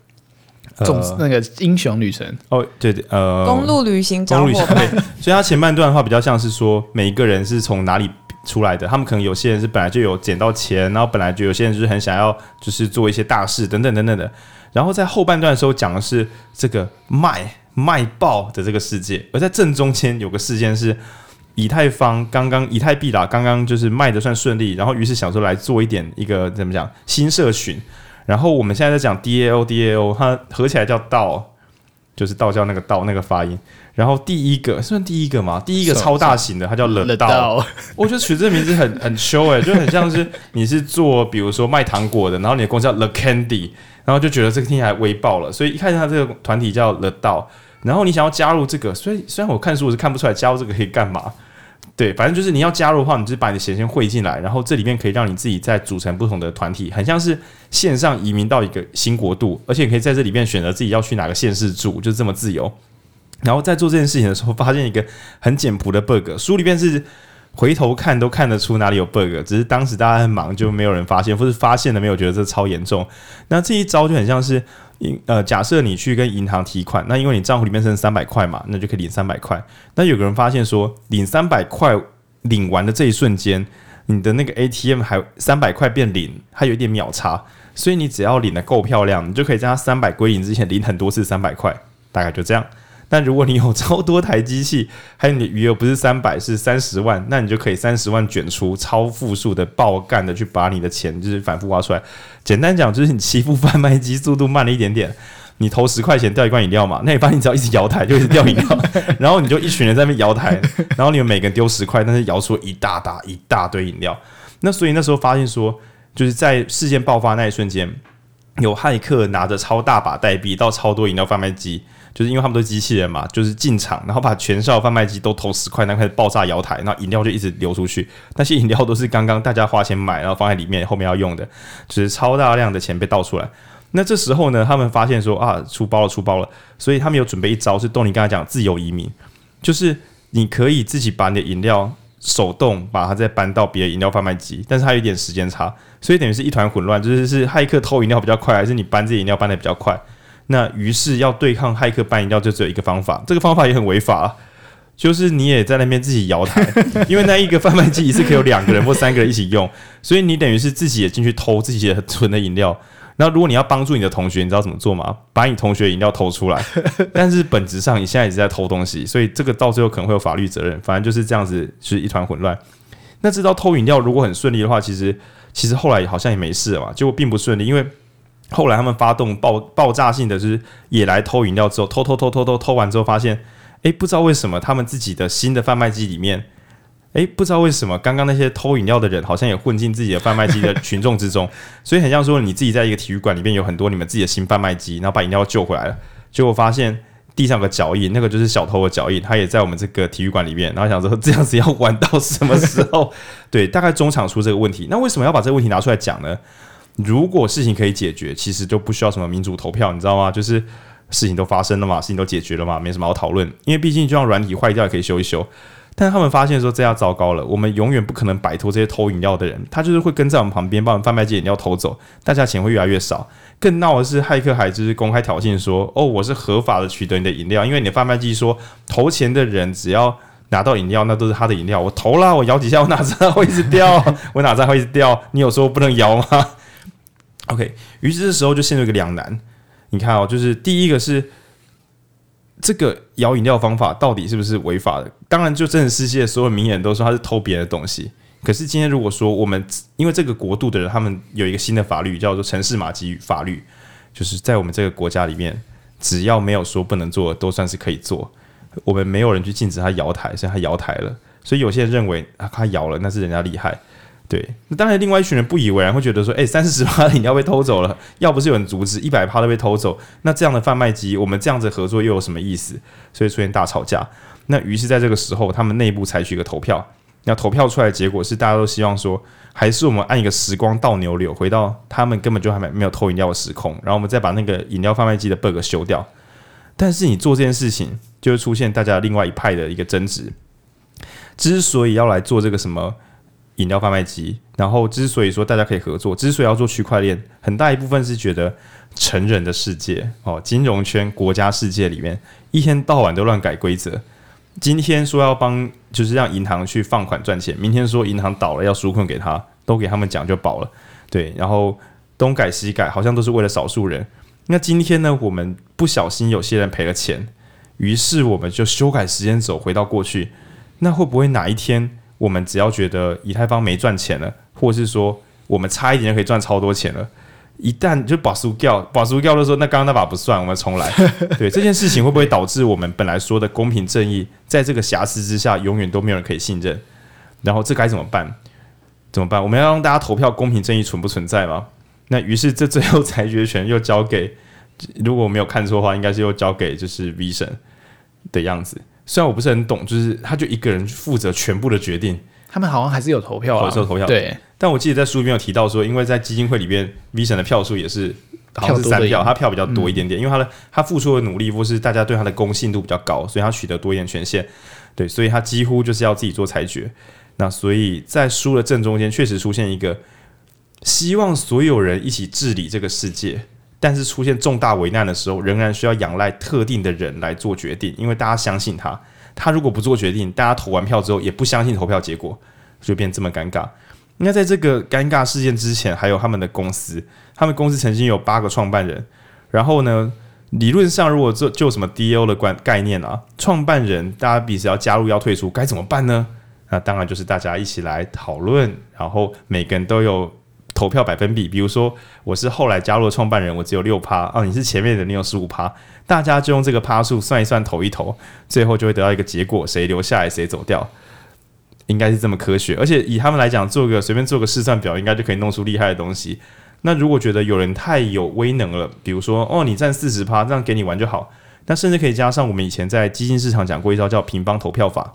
总那个英雄旅程哦，对对，呃，公路旅行找伙伴。所以他前半段的话比较像是说，每一个人是从哪里。出来的，他们可能有些人是本来就有捡到钱，然后本来就有些人就是很想要，就是做一些大事等等等等的。然后在后半段的时候讲的是这个卖卖爆的这个世界，而在正中间有个事件是以太坊刚刚以太币啦，刚刚就是卖的算顺利，然后于是想说来做一点一个怎么讲新社群。然后我们现在在讲 DAO DAO，它合起来叫道，就是道教那个道那个发音。然后第一个算第一个嘛，第一个超大型的，它叫 The DAO。我觉得取这个名字很很秀哎，就很像是你是做比如说卖糖果的，然后你的公司叫 The Candy，然后就觉得这个听起来微爆了，所以一开始它这个团体叫 The DAO，然后你想要加入这个，所以虽然我看书我是看不出来加入这个可以干嘛，对，反正就是你要加入的话，你就把你的钱先汇进来，然后这里面可以让你自己再组成不同的团体，很像是线上移民到一个新国度，而且可以在这里面选择自己要去哪个县市住，就这么自由。然后在做这件事情的时候，发现一个很简朴的 bug。书里边是回头看都看得出哪里有 bug，只是当时大家很忙，就没有人发现，或是发现了没有觉得这超严重。那这一招就很像是，呃，假设你去跟银行提款，那因为你账户里面剩三百块嘛，那就可以领三百块。那有个人发现说，领三百块领完的这一瞬间，你的那个 ATM 还三百块变零，它有一点秒差，所以你只要领的够漂亮，你就可以在它三百归零之前领很多次三百块，大概就这样。但如果你有超多台机器，还有你的余额不是三百是三十万，那你就可以三十万卷出超负数的爆干的去把你的钱就是反复挖出来。简单讲就是你欺负贩卖机速度慢了一点点，你投十块钱掉一罐饮料嘛，那你发现你只要一直摇台就一直掉饮料，然后你就一群人在那边摇台，然后你们每个人丢十块，但是摇出一大大一大堆饮料。那所以那时候发现说，就是在事件爆发那一瞬间，有骇客拿着超大把代币到超多饮料贩卖机。就是因为他们都是机器人嘛，就是进场，然后把全校贩卖机都投十块，然后开始爆炸摇台，然后饮料就一直流出去。那些饮料都是刚刚大家花钱买，然后放在里面，后面要用的，就是超大量的钱被倒出来。那这时候呢，他们发现说啊，出包了，出包了，所以他们有准备一招，是豆你刚才讲自由移民，就是你可以自己把你的饮料手动把它再搬到别的饮料贩卖机，但是它有点时间差，所以等于是一团混乱，就是是骇客偷饮料比较快，还是你搬这饮料搬得比较快？那于是要对抗骇客搬饮料，就只有一个方法。这个方法也很违法，就是你也在那边自己摇台，因为那一个贩卖机一次可以有两个人或三个人一起用，所以你等于是自己也进去偷自己的存的饮料。那如果你要帮助你的同学，你知道怎么做吗？把你同学饮料偷出来。但是本质上你现在一直在偷东西，所以这个到最后可能会有法律责任。反正就是这样子，就是一团混乱。那这招偷饮料如果很顺利的话，其实其实后来好像也没事了嘛，结果并不顺利，因为。后来他们发动爆爆炸性的，就是也来偷饮料之后，偷偷偷偷偷偷完之后，发现，诶，不知道为什么他们自己的新的贩卖机里面，诶，不知道为什么刚刚那些偷饮料的人好像也混进自己的贩卖机的群众之中，所以很像说你自己在一个体育馆里面有很多你们自己的新贩卖机，然后把饮料救回来了，结果发现地上有个脚印，那个就是小偷的脚印，他也在我们这个体育馆里面，然后想说这样子要玩到什么时候？对，大概中场出这个问题，那为什么要把这个问题拿出来讲呢？如果事情可以解决，其实就不需要什么民主投票，你知道吗？就是事情都发生了嘛，事情都解决了嘛，没什么好讨论。因为毕竟就像软体坏掉也可以修一修，但他们发现说这下糟糕了，我们永远不可能摆脱这些偷饮料的人，他就是会跟在我们旁边，把我们贩卖机饮料偷走，大家钱会越来越少。更闹的是，骇客还就是公开挑衅说：“哦，我是合法的取得你的饮料，因为你的贩卖机说投钱的人只要拿到饮料，那都是他的饮料。我投了，我摇几下，我哪知道会一直掉？我哪知道会一直掉？你有说不能摇吗？” OK，于是这时候就陷入一个两难。你看哦，就是第一个是这个摇饮料方法到底是不是违法的？当然，就真实世界所有名人都说他是偷别人的东西。可是今天如果说我们因为这个国度的人，他们有一个新的法律叫做城市马基法律，就是在我们这个国家里面，只要没有说不能做，都算是可以做。我们没有人去禁止他摇台，所以他摇台了。所以有些人认为啊，他摇了那是人家厉害。对，那当然，另外一群人不以为然，会觉得说，哎，三四十趴的饮料被偷走了，要不是有人阻止，一百趴都被偷走，那这样的贩卖机，我们这样子合作又有什么意思？所以出现大吵架。那于是在这个时候，他们内部采取一个投票，那投票出来的结果是，大家都希望说，还是我们按一个时光倒牛流，回到他们根本就还没没有偷饮料的时空，然后我们再把那个饮料贩卖机的 bug 修掉。但是你做这件事情，就会出现大家另外一派的一个争执。之所以要来做这个什么？饮料贩卖机，然后之所以说大家可以合作，之所以要做区块链，很大一部分是觉得成人的世界哦，金融圈、国家世界里面，一天到晚都乱改规则。今天说要帮，就是让银行去放款赚钱，明天说银行倒了要纾困给他，都给他们讲就饱了。对，然后东改西改，好像都是为了少数人。那今天呢，我们不小心有些人赔了钱，于是我们就修改时间轴回到过去，那会不会哪一天？我们只要觉得以太坊没赚钱了，或是说我们差一点就可以赚超多钱了，一旦就把输掉，把输掉的时候，那刚刚那把不算，我们重来。对这件事情会不会导致我们本来说的公平正义，在这个瑕疵之下，永远都没有人可以信任？然后这该怎么办？怎么办？我们要让大家投票，公平正义存不存在吗？那于是这最后裁决权又交给，如果我没有看错的话，应该是又交给就是 V 神的样子。虽然我不是很懂，就是他就一个人负责全部的决定。他们好像还是有投票啊，有投票。对，但我记得在书里面有提到说，因为在基金会里面，V 神的票数也是好像是三票，他票比较多一点点，嗯、因为他的他付出的努力或是大家对他的公信度比较高，所以他取得多一点权限。对，所以他几乎就是要自己做裁决。那所以在书的正中间，确实出现一个希望所有人一起治理这个世界。但是出现重大危难的时候，仍然需要仰赖特定的人来做决定，因为大家相信他。他如果不做决定，大家投完票之后也不相信投票结果，就变这么尴尬。那在这个尴尬事件之前，还有他们的公司，他们公司曾经有八个创办人。然后呢，理论上如果做就什么 D.O. 的观概念啊，创办人大家彼此要加入要退出，该怎么办呢？那当然就是大家一起来讨论，然后每个人都有。投票百分比，比如说我是后来加入创办人，我只有六趴啊，你是前面的，你有十五趴，大家就用这个趴数算一算，投一投，最后就会得到一个结果，谁留下来谁走掉，应该是这么科学。而且以他们来讲，做个随便做个试算表，应该就可以弄出厉害的东西。那如果觉得有人太有威能了，比如说哦，你占四十趴，这样给你玩就好，那甚至可以加上我们以前在基金市场讲过一招叫平方投票法，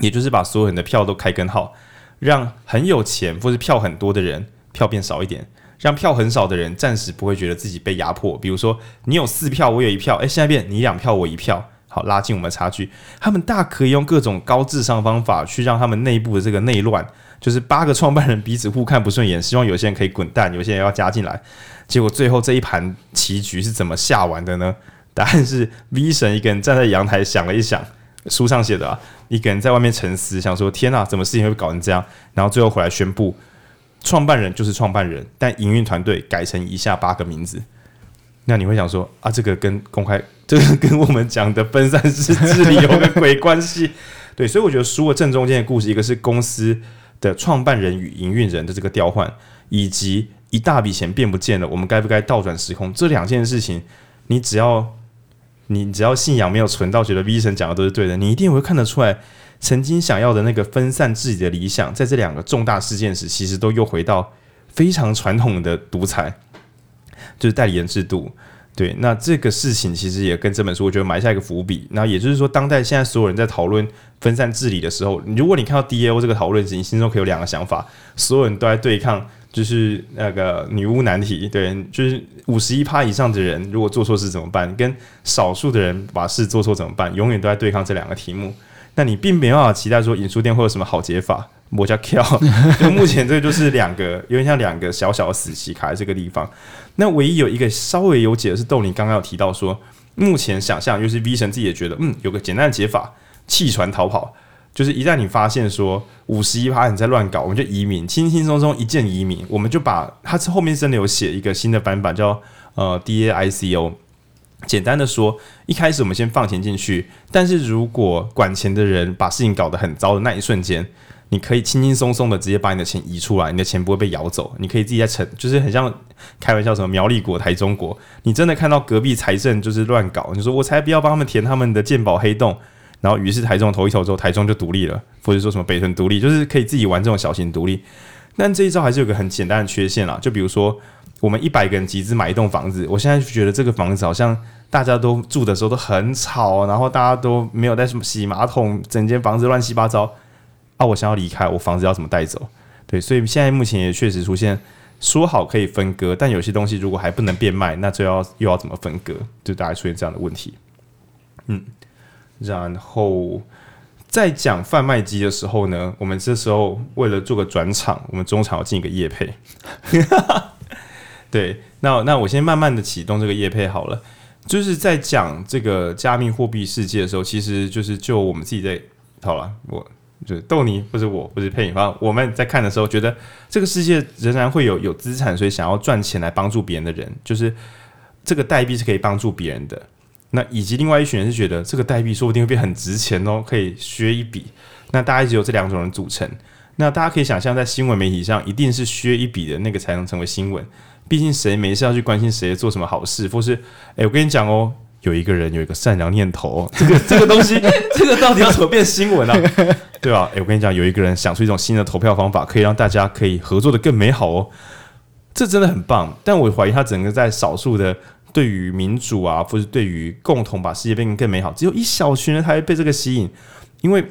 也就是把所有人的票都开根号，让很有钱或是票很多的人。票变少一点，让票很少的人暂时不会觉得自己被压迫。比如说，你有四票，我有一票，诶，现在变你两票，我一票，好，拉近我们的差距。他们大可以用各种高智商方法去让他们内部的这个内乱，就是八个创办人彼此互看不顺眼，希望有些人可以滚蛋，有些人要加进来。结果最后这一盘棋局是怎么下完的呢？答案是 V 神一个人站在阳台想了一想，书上写的啊，一个人在外面沉思，想说天哪，怎么事情会搞成这样？然后最后回来宣布。创办人就是创办人，但营运团队改成以下八个名字。那你会想说啊，这个跟公开，这个跟我们讲的分散式治理有个鬼关系？对，所以我觉得书的正中间的故事，一个是公司的创办人与营运人的这个调换，以及一大笔钱变不见了，我们该不该倒转时空？这两件事情，你只要你只要信仰没有存到，觉得 V 神讲的都是对的，你一定会看得出来。曾经想要的那个分散自己的理想，在这两个重大事件时，其实都又回到非常传统的独裁，就是代理人制度。对，那这个事情其实也跟这本书我觉得埋下一个伏笔。那也就是说，当代现在所有人在讨论分散治理的时候，如果你看到 DAO 这个讨论时，你心中可以有两个想法：所有人都在对抗，就是那个女巫难题，对，就是五十一趴以上的人如果做错事怎么办？跟少数的人把事做错怎么办？永远都在对抗这两个题目。那你并没办法期待说影书店会有什么好解法，我叫 kill，就目前这个就是两个有点像两个小小的死棋卡在这个地方。那唯一有一个稍微有解的是豆你刚刚有提到说，目前想象就是 V 神自己也觉得，嗯，有个简单的解法，弃船逃跑，就是一旦你发现说五十一趴你在乱搞，我们就移民，轻轻松松一键移民，我们就把它后面真的有写一个新的版本叫呃 DAICO。简单的说，一开始我们先放钱进去，但是如果管钱的人把事情搞得很糟的那一瞬间，你可以轻轻松松的直接把你的钱移出来，你的钱不会被咬走，你可以自己在城，就是很像开玩笑什么苗栗国、台中国，你真的看到隔壁财政就是乱搞，你说我才不要帮他们填他们的鉴宝黑洞，然后于是台中投一投之后，台中就独立了，或者说什么北屯独立，就是可以自己玩这种小型独立。但这一招还是有个很简单的缺陷啦，就比如说我们一百个人集资买一栋房子，我现在就觉得这个房子好像大家都住的时候都很吵，然后大家都没有在什么洗马桶，整间房子乱七八糟啊！我想要离开，我房子要怎么带走？对，所以现在目前也确实出现说好可以分割，但有些东西如果还不能变卖，那就要又要怎么分割？就大概出现这样的问题。嗯，然后。在讲贩卖机的时候呢，我们这时候为了做个转场，我们中场要进一个业配。对，那那我先慢慢的启动这个业配好了。就是在讲这个加密货币世界的时候，其实就是就我们自己在好了，我就是豆泥，不是我，不是配音，反正我们在看的时候，觉得这个世界仍然会有有资产，所以想要赚钱来帮助别人的人，就是这个代币是可以帮助别人的。那以及另外一群人是觉得这个代币说不定会变很值钱哦，可以削一笔。那大概只有这两种人组成。那大家可以想象，在新闻媒体上，一定是削一笔的那个才能成为新闻。毕竟谁没事要去关心谁做什么好事，或是哎，我跟你讲哦，有一个人有一个善良念头，这个 这个东西，这个到底要怎么变新闻啊？对吧？哎，我跟你讲，有一个人想出一种新的投票方法，可以让大家可以合作得更美好哦。这真的很棒，但我怀疑他整个在少数的。对于民主啊，或是对于共同把世界变得更美好，只有一小群人才会被这个吸引。因为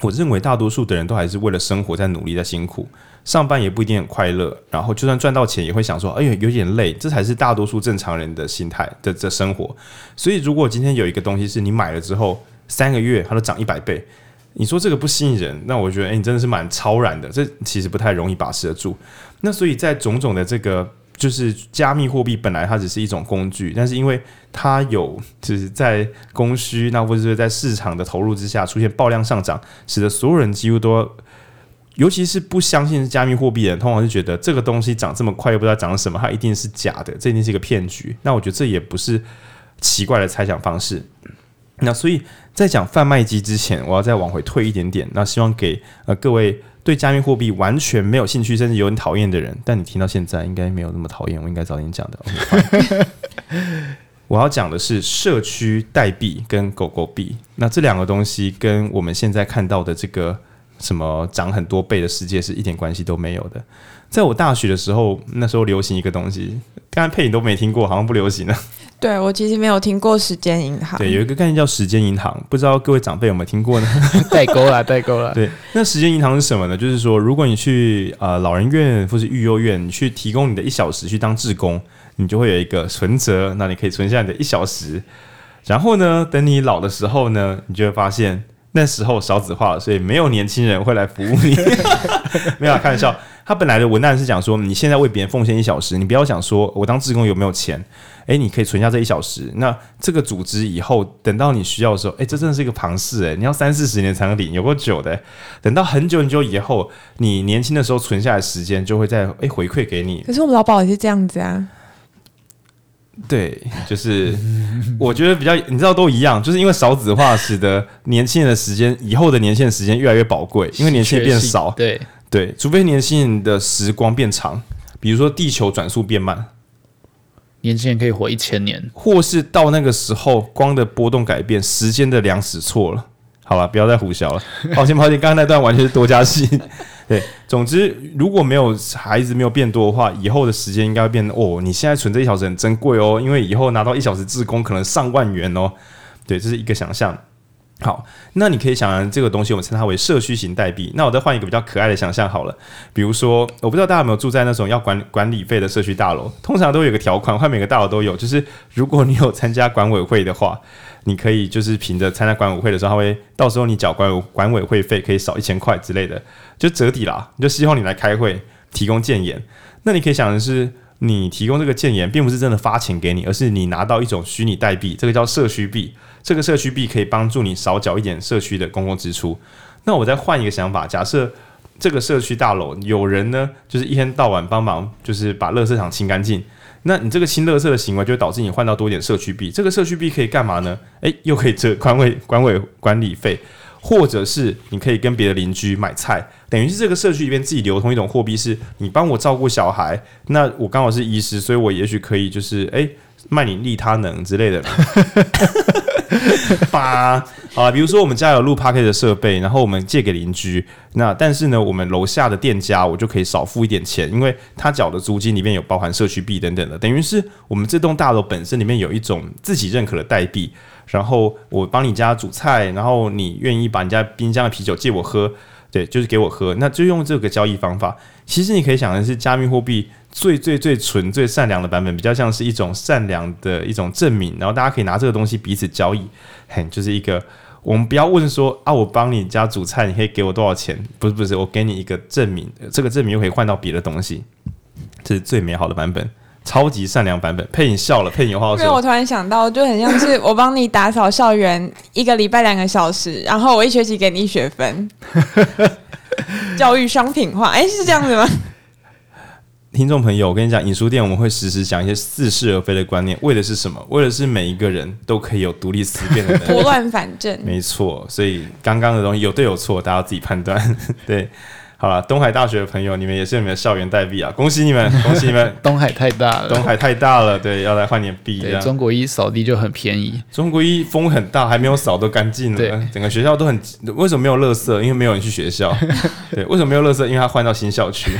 我认为大多数的人都还是为了生活在努力，在辛苦，上班也不一定很快乐。然后就算赚到钱，也会想说：“哎呦，有点累。”这才是大多数正常人的心态的这生活。所以，如果今天有一个东西是你买了之后三个月它都涨一百倍，你说这个不吸引人，那我觉得哎，你真的是蛮超然的。这其实不太容易把持得住。那所以在种种的这个。就是加密货币本来它只是一种工具，但是因为它有就是在供需，那或者是在市场的投入之下出现爆量上涨，使得所有人几乎都，尤其是不相信是加密货币的人，通常是觉得这个东西涨这么快又不知道涨什么，它一定是假的，这一定是一个骗局。那我觉得这也不是奇怪的猜想方式。那所以在讲贩卖机之前，我要再往回退一点点，那希望给呃各位。对加密货币完全没有兴趣，甚至有点讨厌的人，但你听到现在应该没有那么讨厌。我应该早点讲的。我要讲的是社区代币跟狗狗币。那这两个东西跟我们现在看到的这个什么涨很多倍的世界是一点关系都没有的。在我大学的时候，那时候流行一个东西，刚才配你都没听过，好像不流行了。对，我其实没有听过时间银行。对，有一个概念叫时间银行，不知道各位长辈有没有听过呢？代沟了，代沟了。对，那时间银行是什么呢？就是说，如果你去呃老人院或是育幼院，你去提供你的一小时去当志工，你就会有一个存折，那你可以存下你的一小时。然后呢，等你老的时候呢，你就会发现那时候少子化了，所以没有年轻人会来服务你。没有开玩笑，他本来的文案是讲说，你现在为别人奉献一小时，你不要想说我当志工有没有钱。诶，你可以存下这一小时。那这个组织以后等到你需要的时候，诶，这真的是一个庞氏诶，你要 三四十年才能领，有够久的。等到很久很久以后，你年轻的时候存下来的时间就会再诶回馈给你。可是我们老保也是这样子啊。对，就是我觉得比较，你知道都一样，就是因为少子化使得年轻人的时间，以后的年轻人的时间越来越宝贵，因为年轻人变少。对对，除非年轻人的时光变长，比如说地球转速变慢。年轻人可以活一千年，或是到那个时候，光的波动改变，时间的量尺错了。好了，不要再胡笑了。抱歉，抱歉，刚刚那段完全是多加戏。对，总之，如果没有孩子没有变多的话，以后的时间应该会变哦。你现在存这一小时很珍贵哦，因为以后拿到一小时自工可能上万元哦。对，这是一个想象。好，那你可以想这个东西，我们称它为社区型代币。那我再换一个比较可爱的想象好了，比如说，我不知道大家有没有住在那种要管管理费的社区大楼，通常都有个条款，换每个大楼都有，就是如果你有参加管委会的话，你可以就是凭着参加管委会的时候，他会到时候你缴管管委会费可以少一千块之类的，就折抵啦。就希望你来开会提供建言。那你可以想的是，你提供这个建言，并不是真的发钱给你，而是你拿到一种虚拟代币，这个叫社区币。这个社区币可以帮助你少缴一点社区的公共支出。那我再换一个想法，假设这个社区大楼有人呢，就是一天到晚帮忙，就是把垃圾场清干净。那你这个清垃圾的行为，就导致你换到多点社区币。这个社区币可以干嘛呢？诶，又可以折管委 管委管理费，或者是你可以跟别的邻居买菜，等于是这个社区里面自己流通一种货币，是你帮我照顾小孩。那我刚好是医师，所以我也许可以就是诶。卖你利他能之类的。吧啊，比如说我们家有录 Podcast 的设备，然后我们借给邻居，那但是呢，我们楼下的店家我就可以少付一点钱，因为他缴的租金里面有包含社区币等等的，等于是我们这栋大楼本身里面有一种自己认可的代币，然后我帮你家煮菜，然后你愿意把你家冰箱的啤酒借我喝，对，就是给我喝，那就用这个交易方法。其实你可以想的是，加密货币最最最纯、最善良的版本，比较像是一种善良的一种证明，然后大家可以拿这个东西彼此交易，嘿，就是一个我们不要问说啊，我帮你家煮菜，你可以给我多少钱？不是不是，我给你一个证明，这个证明又可以换到别的东西，这是最美好的版本，超级善良版本。佩影笑了，佩影有话要说。因为我突然想到，就很像是 我帮你打扫校园一个礼拜两个小时，然后我一学期给你学分。教育商品化，哎、欸，是这样子吗？听众朋友，我跟你讲，影书店我们会时时讲一些似是而非的观念，为的是什么？为的是每一个人都可以有独立思辨的能力，拨乱反正。没错，所以刚刚的东西有对有错，大家自己判断。对。好了，东海大学的朋友，你们也是你们的校园代币啊！恭喜你们，恭喜你们！东海太大了，东海太大了，对，要来换点币。对，中国一扫地就很便宜，中国一风很大，还没有扫都干净了。对，整个学校都很，为什么没有垃圾？因为没有人去学校。对，为什么没有垃圾？因为他换到新校区。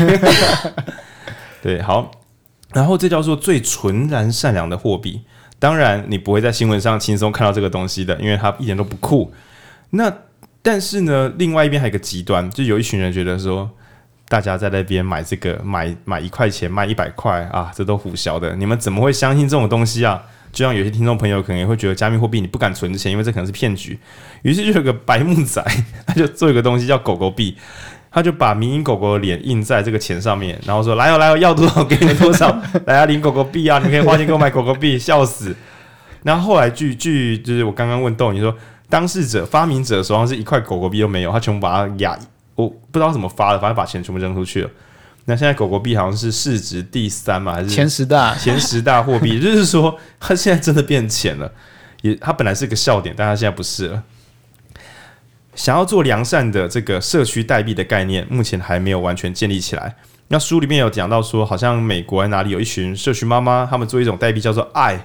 对，好，然后这叫做最纯然善良的货币。当然，你不会在新闻上轻松看到这个东西的，因为它一点都不酷。那。但是呢，另外一边还有一个极端，就有一群人觉得说，大家在那边买这个，买买一块钱卖一百块啊，这都唬小的，你们怎么会相信这种东西啊？就像有些听众朋友可能也会觉得加密货币你不敢存钱，因为这可能是骗局。于是就有个白目仔，他就做一个东西叫狗狗币，他就把迷因狗狗的脸印在这个钱上面，然后说来哦来哦，要多少给你多少，来啊领狗狗币啊，你可以花钱给我买狗狗币，笑死。然后后来据据就是我刚刚问豆你说。当事者、发明者手上是一块狗狗币都没有，他全部把它压，我不知道怎么发的，反正把钱全部扔出去了。那现在狗狗币好像是市值第三嘛，还是前十大？前十大货币，就是说它现在真的变钱了。也，它本来是个笑点，但它现在不是了。想要做良善的这个社区代币的概念，目前还没有完全建立起来。那书里面有讲到说，好像美国哪里有一群社区妈妈，他们做一种代币叫做爱。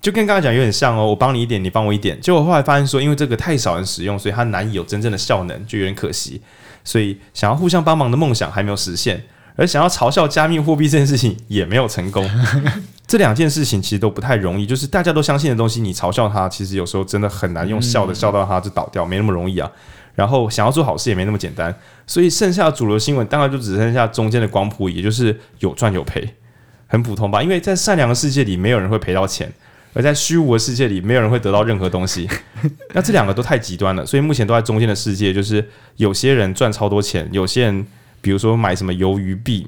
就跟刚才讲有点像哦，我帮你一点，你帮我一点。结果后来发现说，因为这个太少人使用，所以它难以有真正的效能，就有点可惜。所以想要互相帮忙的梦想还没有实现，而想要嘲笑加密货币这件事情也没有成功。这两件事情其实都不太容易，就是大家都相信的东西，你嘲笑它，其实有时候真的很难用笑的笑到它就倒掉，没那么容易啊。然后想要做好事也没那么简单，所以剩下的主流新闻大概就只剩下中间的光谱，也就是有赚有赔，很普通吧？因为在善良的世界里，没有人会赔到钱。而在虚无的世界里，没有人会得到任何东西。那这两个都太极端了，所以目前都在中间的世界，就是有些人赚超多钱，有些人比如说买什么鱿鱼币，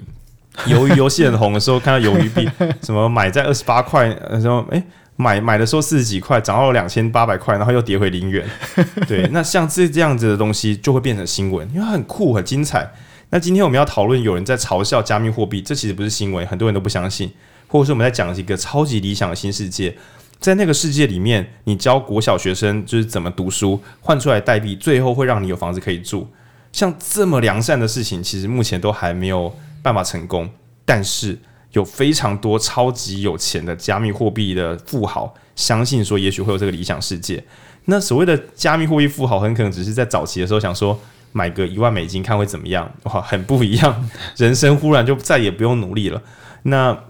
鱿鱼游戏很红的时候，看到鱿鱼币什么买在二十八块，然后诶买买的时候四十几块，涨到了两千八百块，然后又跌回零元。对，那像这这样子的东西就会变成新闻，因为它很酷很精彩。那今天我们要讨论有人在嘲笑加密货币，这其实不是新闻，很多人都不相信。或者是我们在讲一个超级理想的新世界，在那个世界里面，你教国小学生就是怎么读书，换出来代币，最后会让你有房子可以住。像这么良善的事情，其实目前都还没有办法成功。但是有非常多超级有钱的加密货币的富豪，相信说也许会有这个理想世界。那所谓的加密货币富豪，很可能只是在早期的时候想说买个一万美金看会怎么样，哇，很不一样，人生忽然就再也不用努力了。那。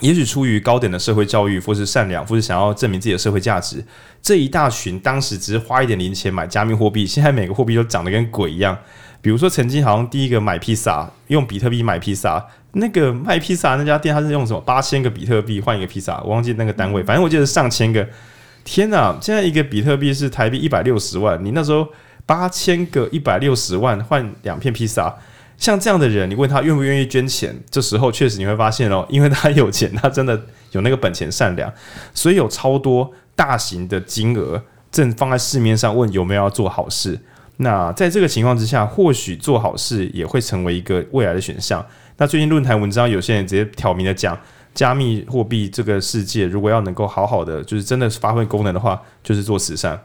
也许出于高等的社会教育，或是善良，或是想要证明自己的社会价值，这一大群当时只是花一点零钱买加密货币，现在每个货币都涨得跟鬼一样。比如说，曾经好像第一个买披萨用比特币买披萨，那个卖披萨那家店，他是用什么八千个比特币换一个披萨，我忘记那个单位，反正我记得上千个。天哪！现在一个比特币是台币一百六十万，你那时候八千个一百六十万换两片披萨。像这样的人，你问他愿不愿意捐钱，这时候确实你会发现哦，因为他有钱，他真的有那个本钱善良，所以有超多大型的金额正放在市面上，问有没有要做好事。那在这个情况之下，或许做好事也会成为一个未来的选项。那最近论坛文章，有些人直接挑明的讲，加密货币这个世界如果要能够好好的，就是真的发挥功能的话，就是做慈善。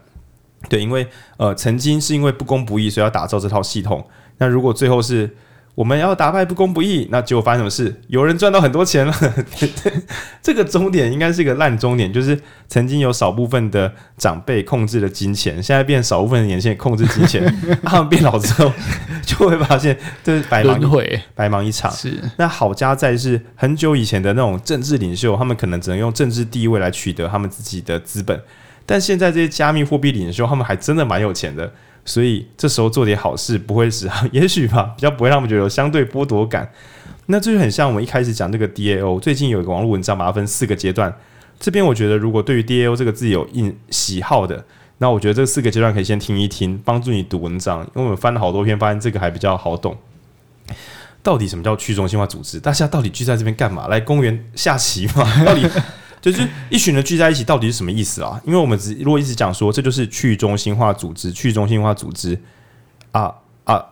对，因为呃，曾经是因为不公不义，所以要打造这套系统。那如果最后是我们要打败不公不义，那结果发生什么事？有人赚到很多钱了。这个终点应该是一个烂终点，就是曾经有少部分的长辈控制了金钱，现在变少部分的年轻人控制金钱。他们变老之后，就会发现这是白忙一回，白忙一场。是那好家在是很久以前的那种政治领袖，他们可能只能用政治地位来取得他们自己的资本，但现在这些加密货币领袖，他们还真的蛮有钱的。所以这时候做点好事不会使，也许吧，比较不会让我们觉得有相对剥夺感。那这就很像我们一开始讲这个 DAO，最近有一个网络文章把它分四个阶段。这边我觉得，如果对于 DAO 这个字有印喜好的，那我觉得这四个阶段可以先听一听，帮助你读文章。因为我们翻了好多篇，发现这个还比较好懂。到底什么叫去中心化组织？大家到底聚在这边干嘛？来公园下棋吗？到底？就是一群人聚在一起，到底是什么意思啊？因为我们只如果一直讲说这就是去中心化组织，去中心化组织啊啊，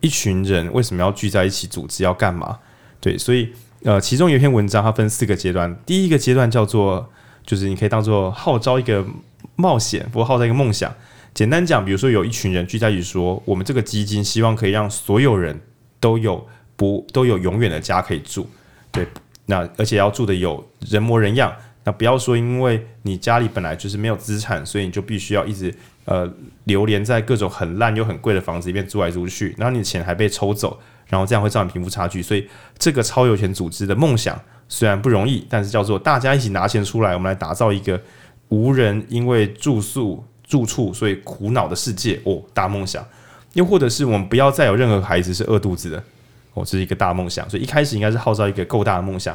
一群人为什么要聚在一起组织要干嘛？对，所以呃，其中有一篇文章它分四个阶段，第一个阶段叫做就是你可以当做号召一个冒险，或号召一个梦想。简单讲，比如说有一群人聚在一起说，我们这个基金希望可以让所有人都有不都有永远的家可以住，对，那而且要住的有人模人样。那不要说，因为你家里本来就是没有资产，所以你就必须要一直呃流连在各种很烂又很贵的房子里面住来住去，然后你的钱还被抽走，然后这样会造成贫富差距。所以这个超有钱组织的梦想虽然不容易，但是叫做大家一起拿钱出来，我们来打造一个无人因为住宿住处所以苦恼的世界哦，大梦想。又或者是我们不要再有任何孩子是饿肚子的哦，这是一个大梦想。所以一开始应该是号召一个够大的梦想。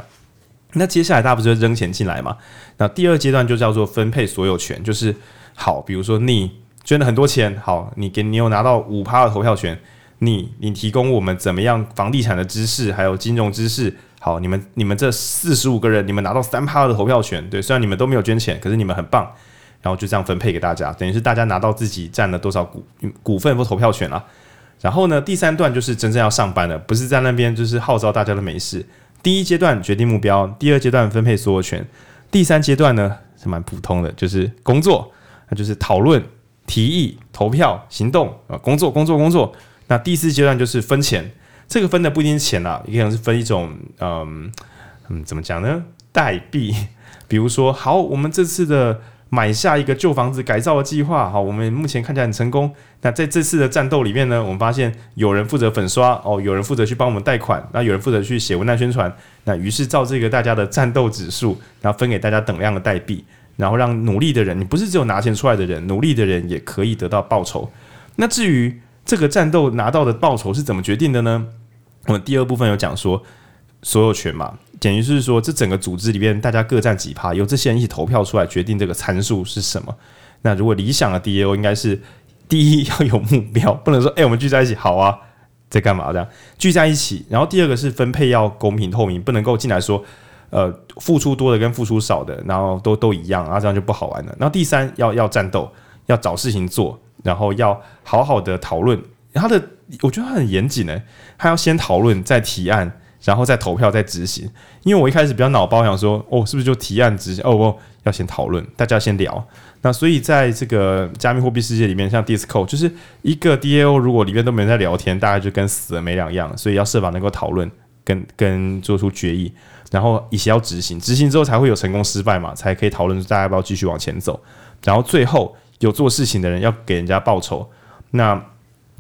那接下来大家不就扔钱进来嘛？那第二阶段就叫做分配所有权，就是好，比如说你捐了很多钱，好，你给你有拿到五趴的投票权，你你提供我们怎么样房地产的知识，还有金融知识，好，你们你们这四十五个人，你们拿到三趴的投票权，对，虽然你们都没有捐钱，可是你们很棒，然后就这样分配给大家，等于是大家拿到自己占了多少股股份或投票权啊。然后呢，第三段就是真正要上班了，不是在那边就是号召大家都没事。第一阶段决定目标，第二阶段分配所有权，第三阶段呢是蛮普通的，就是工作，那就是讨论、提议、投票、行动啊，工作、工作、工作。那第四阶段就是分钱，这个分的不一定是钱啦，也可能是分一种，嗯嗯，怎么讲呢？代币，比如说，好，我们这次的。买下一个旧房子改造的计划，好，我们目前看起来很成功。那在这次的战斗里面呢，我们发现有人负责粉刷，哦，有人负责去帮我们贷款，那有人负责去写文案宣传。那于是照这个大家的战斗指数，然后分给大家等量的代币，然后让努力的人，你不是只有拿钱出来的人，努力的人也可以得到报酬。那至于这个战斗拿到的报酬是怎么决定的呢？我们第二部分有讲说所有权嘛。简于是说，这整个组织里面，大家各占几趴，由这些人一起投票出来决定这个参数是什么。那如果理想的 DAO 应该是第一 要有目标，不能说哎，我们聚在一起好啊，在干嘛这样聚在一起。然后第二个是分配要公平透明，不能够进来说呃付出多的跟付出少的，然后都都一样啊，这样就不好玩了。然后第三要要战斗，要找事情做，然后要好好的讨论。他的我觉得他很严谨呢，他要先讨论再提案。然后再投票再执行，因为我一开始比较脑包，想说哦，是不是就提案执行？哦不，要先讨论，大家先聊。那所以在这个加密货币世界里面，像 DISCO 就是一个 DAO，如果里面都没人在聊天，大概就跟死了没两样。所以要设法能够讨论，跟跟做出决议，然后一起要执行，执行之后才会有成功失败嘛，才可以讨论大家要不要继续往前走。然后最后有做事情的人要给人家报酬。那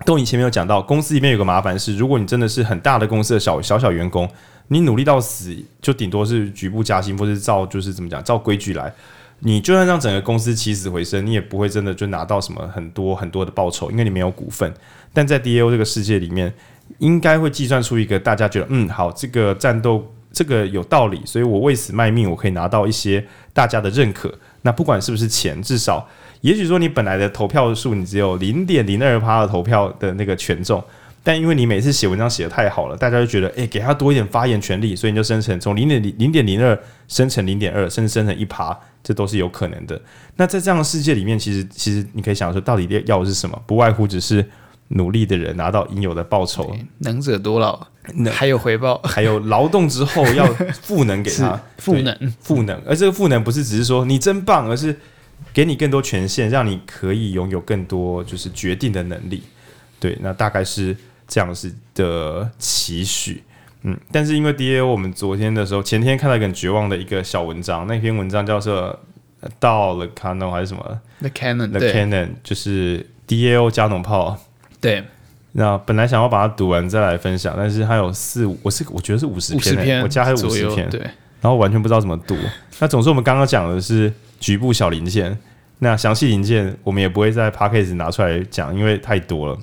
都以前没有讲到，公司里面有个麻烦是，如果你真的是很大的公司的小小小员工，你努力到死，就顶多是局部加薪，或是照就是怎么讲，照规矩来，你就算让整个公司起死回生，你也不会真的就拿到什么很多很多的报酬，因为你没有股份。但在 DAO 这个世界里面，应该会计算出一个大家觉得嗯好，这个战斗这个有道理，所以我为此卖命，我可以拿到一些大家的认可。那不管是不是钱，至少。也许说你本来的投票数你只有零点零二趴的投票的那个权重，但因为你每次写文章写的太好了，大家就觉得诶、欸，给他多一点发言权利，所以你就生成从零点零零点零二生成零点二，甚至生成一趴，这都是有可能的。那在这样的世界里面，其实其实你可以想说，到底要的是什么？不外乎只是努力的人拿到应有的报酬，能者多劳，还有回报，还有劳动之后要赋能给他，赋能赋能，而这个赋能不是只是说你真棒，而是。给你更多权限，让你可以拥有更多就是决定的能力。对，那大概是这样子的期许。嗯，但是因为 DAO，我们昨天的时候，前天看到一个很绝望的一个小文章，那篇文章叫做“到了 Canon” 还是什么？The Canon，The Canon 就是 DAO 加农炮。对。那本来想要把它读完再来分享，但是它有四五，我是我觉得是五十篇，篇，我加还有五十篇，对。然后完全不知道怎么读。那总之我们刚刚讲的是局部小零件，那详细零件我们也不会在 Podcast 拿出来讲，因为太多了。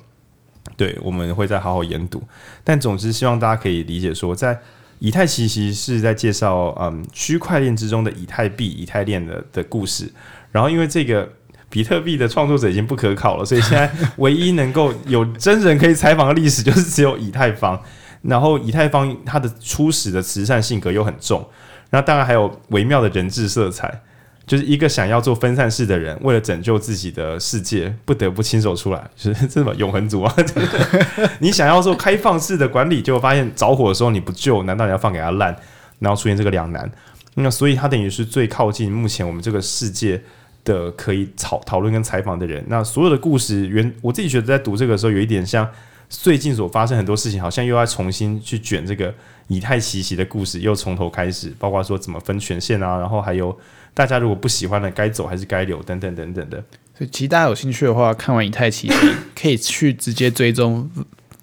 对，我们会再好好研读。但总之，希望大家可以理解说，在以太奇袭是在介绍嗯区块链之中的以太币、以太链的的故事。然后，因为这个比特币的创作者已经不可考了，所以现在唯一能够有真人可以采访的历史，就是只有以太坊。然后，以太坊它的初始的慈善性格又很重，那当然还有微妙的人质色彩。就是一个想要做分散式的人，为了拯救自己的世界，不得不亲手出来，就是 这么永恒族啊！你想要做开放式的管理，结果发现着火的时候你不救，难道你要放给他烂？然后出现这个两难。那所以他等于是最靠近目前我们这个世界的可以讨讨论跟采访的人。那所有的故事原我自己觉得在读这个时候有一点像最近所发生很多事情，好像又要重新去卷这个以太奇袭的故事，又从头开始，包括说怎么分权限啊，然后还有。大家如果不喜欢的，该走还是该留，等等等等的。所以，其实大家有兴趣的话，看完以太奇，可以去直接追踪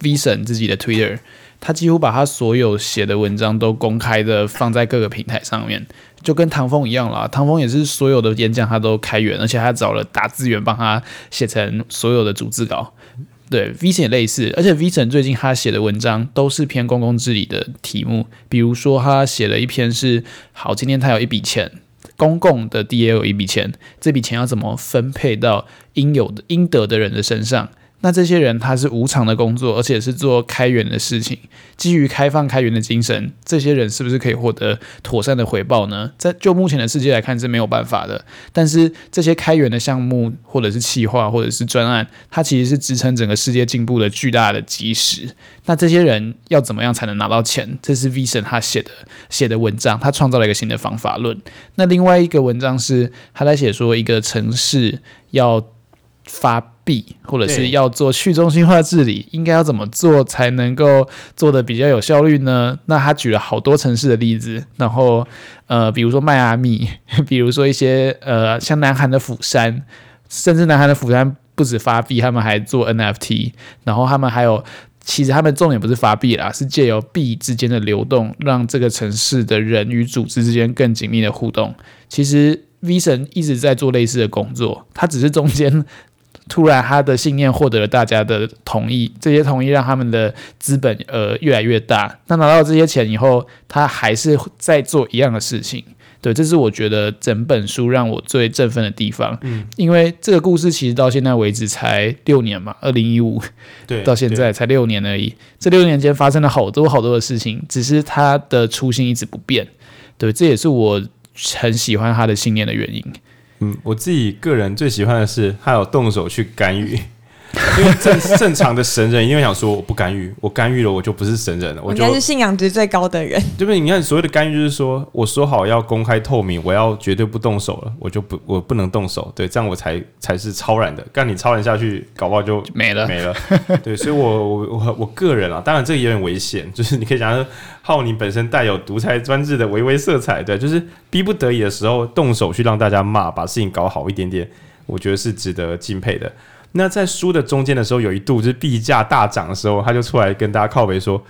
V 神自己的 Twitter，他几乎把他所有写的文章都公开的放在各个平台上面，就跟唐峰一样啦。唐峰也是所有的演讲他都开源，而且他找了打字员帮他写成所有的逐字稿。对，V 神也类似，而且 V 神最近他写的文章都是偏公共治理的题目，比如说他写了一篇是，好，今天他有一笔钱。公共的 DL 一笔钱，这笔钱要怎么分配到应有的、应得的人的身上？那这些人他是无偿的工作，而且是做开源的事情，基于开放开源的精神，这些人是不是可以获得妥善的回报呢？在就目前的世界来看是没有办法的。但是这些开源的项目，或者是企划，或者是专案，它其实是支撑整个世界进步的巨大的基石。那这些人要怎么样才能拿到钱？这是 V 神他写的写的文章，他创造了一个新的方法论。那另外一个文章是他在写说，一个城市要发。或者是要做去中心化治理，应该要怎么做才能够做的比较有效率呢？那他举了好多城市的例子，然后呃，比如说迈阿密，比如说一些呃，像南韩的釜山，甚至南韩的釜山不止发币，他们还做 NFT，然后他们还有，其实他们重点不是发币啦，是借由币之间的流动，让这个城市的人与组织之间更紧密的互动。其实 V 神一直在做类似的工作，他只是中间。突然，他的信念获得了大家的同意，这些同意让他们的资本呃越来越大。那拿到这些钱以后，他还是在做一样的事情。对，这是我觉得整本书让我最振奋的地方。嗯，因为这个故事其实到现在为止才六年嘛，二零一五，对，到现在才六年而已。这六年间发生了好多好多的事情，只是他的初心一直不变。对，这也是我很喜欢他的信念的原因。嗯，我自己个人最喜欢的是他有动手去干预。因为正正常的神人，因为想说我不干预，我干预了我就不是神人了，我就应该是信仰值最高的人。对 不对？你看所谓的干预，就是说我说好要公开透明，我要绝对不动手了，我就不我不能动手，对，这样我才才是超然的。干你超然下去，搞不好就没 了没了。对，所以我我我我个人啊，当然这个也有点危险，就是你可以讲说，浩宁本身带有独裁专制的微微色彩，对，就是逼不得已的时候动手去让大家骂，把事情搞好一点点，我觉得是值得敬佩的。那在书的中间的时候，有一度就是币价大涨的时候，他就出来跟大家靠背说：“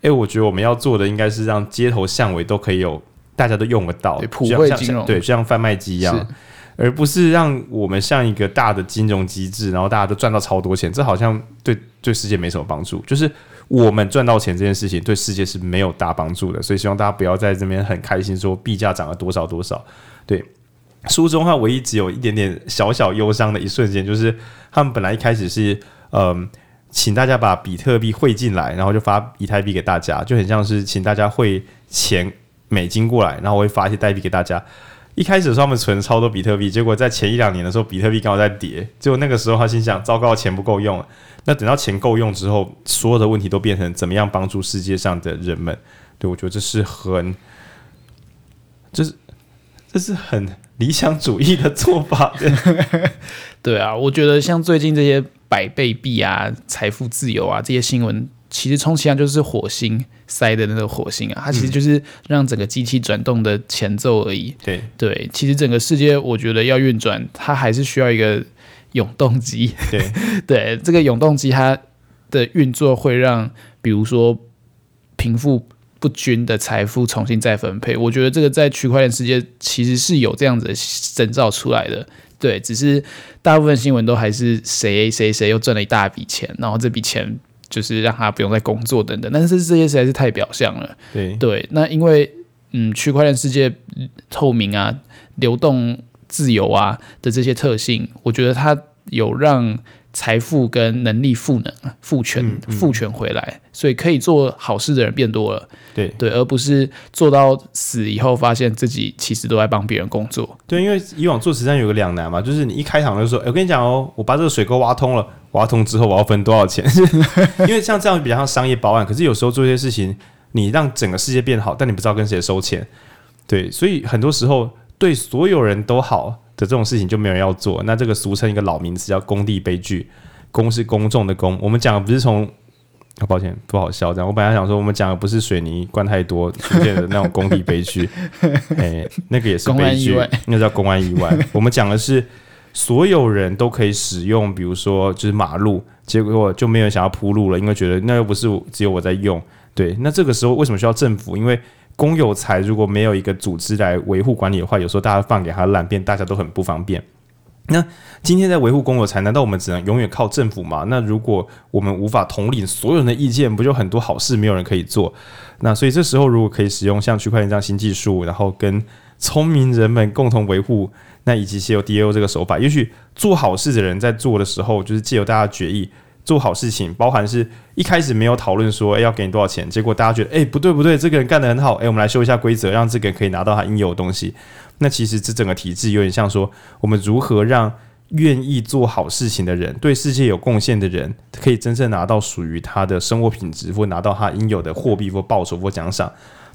哎，我觉得我们要做的应该是让街头巷尾都可以有，大家都用得到，普惠金融，对，就像贩卖机一样，而不是让我们像一个大的金融机制，然后大家都赚到超多钱，这好像对对世界没什么帮助。就是我们赚到钱这件事情对世界是没有大帮助的，所以希望大家不要在这边很开心说币价涨了多少多少，对。”书中他唯一只有一点点小小忧伤的一瞬间，就是他们本来一开始是嗯，请大家把比特币汇进来，然后就发以太币给大家，就很像是请大家汇钱美金过来，然后我会发一些代币给大家。一开始的时候他们存超多比特币，结果在前一两年的时候，比特币刚好在跌，结果那个时候他心想：糟糕，钱不够用。那等到钱够用之后，所有的问题都变成怎么样帮助世界上的人们？对，我觉得这是很，就是这是很。理想主义的做法，对啊，我觉得像最近这些百倍币啊、财富自由啊这些新闻其实充其量就是火星塞的那个火星啊，它其实就是让整个机器转动的前奏而已。对对，其实整个世界我觉得要运转，它还是需要一个永动机。对 对，这个永动机它的运作会让，比如说贫富不均的财富重新再分配。我觉得这个在区块链世界其实是有这样子的征兆出来的。对，只是大部分新闻都还是谁谁谁又赚了一大笔钱，然后这笔钱就是让他不用再工作等等。但是这些实在是太表象了。对对，那因为嗯，区块链世界透明啊、流动自由啊的这些特性，我觉得它有让。财富跟能力赋能、赋权、赋权回来，所以可以做好事的人变多了。对对，而不是做到死以后，发现自己其实都在帮别人工作。对，因为以往做慈善有个两难嘛，就是你一开场就说：“欸、我跟你讲哦，我把这个水沟挖通了，挖通之后我要分多少钱？” 因为像这样比较像商业保案，可是有时候做一些事情，你让整个世界变好，但你不知道跟谁收钱。对，所以很多时候对所有人都好。的这种事情就没有人要做，那这个俗称一个老名词叫“工地悲剧”，公是公众的公。我们讲的不是从，抱歉不好笑这样。我本来想说，我们讲的不是水泥灌太多出现的那种工地悲剧，哎，那个也是悲剧，那叫公安意外。我们讲的是所有人都可以使用，比如说就是马路，结果就没有人想要铺路了，因为觉得那又不是只有我在用。对，那这个时候为什么需要政府？因为公有财如果没有一个组织来维护管理的话，有时候大家放给他烂，变大家都很不方便。那今天在维护公有财，难道我们只能永远靠政府吗？那如果我们无法统领所有人的意见，不就很多好事没有人可以做？那所以这时候如果可以使用像区块链这样新技术，然后跟聪明人们共同维护，那以及借由 DAO 这个手法，也许做好事的人在做的时候，就是借由大家决议。做好事情，包含是一开始没有讨论说，诶、要给你多少钱，结果大家觉得，诶、不对不对，这个人干得很好，诶、我们来修一下规则，让这个人可以拿到他应有的东西。那其实这整个体制有点像说，我们如何让愿意做好事情的人，对世界有贡献的人，可以真正拿到属于他的生活品质，或拿到他应有的货币或报酬或奖赏。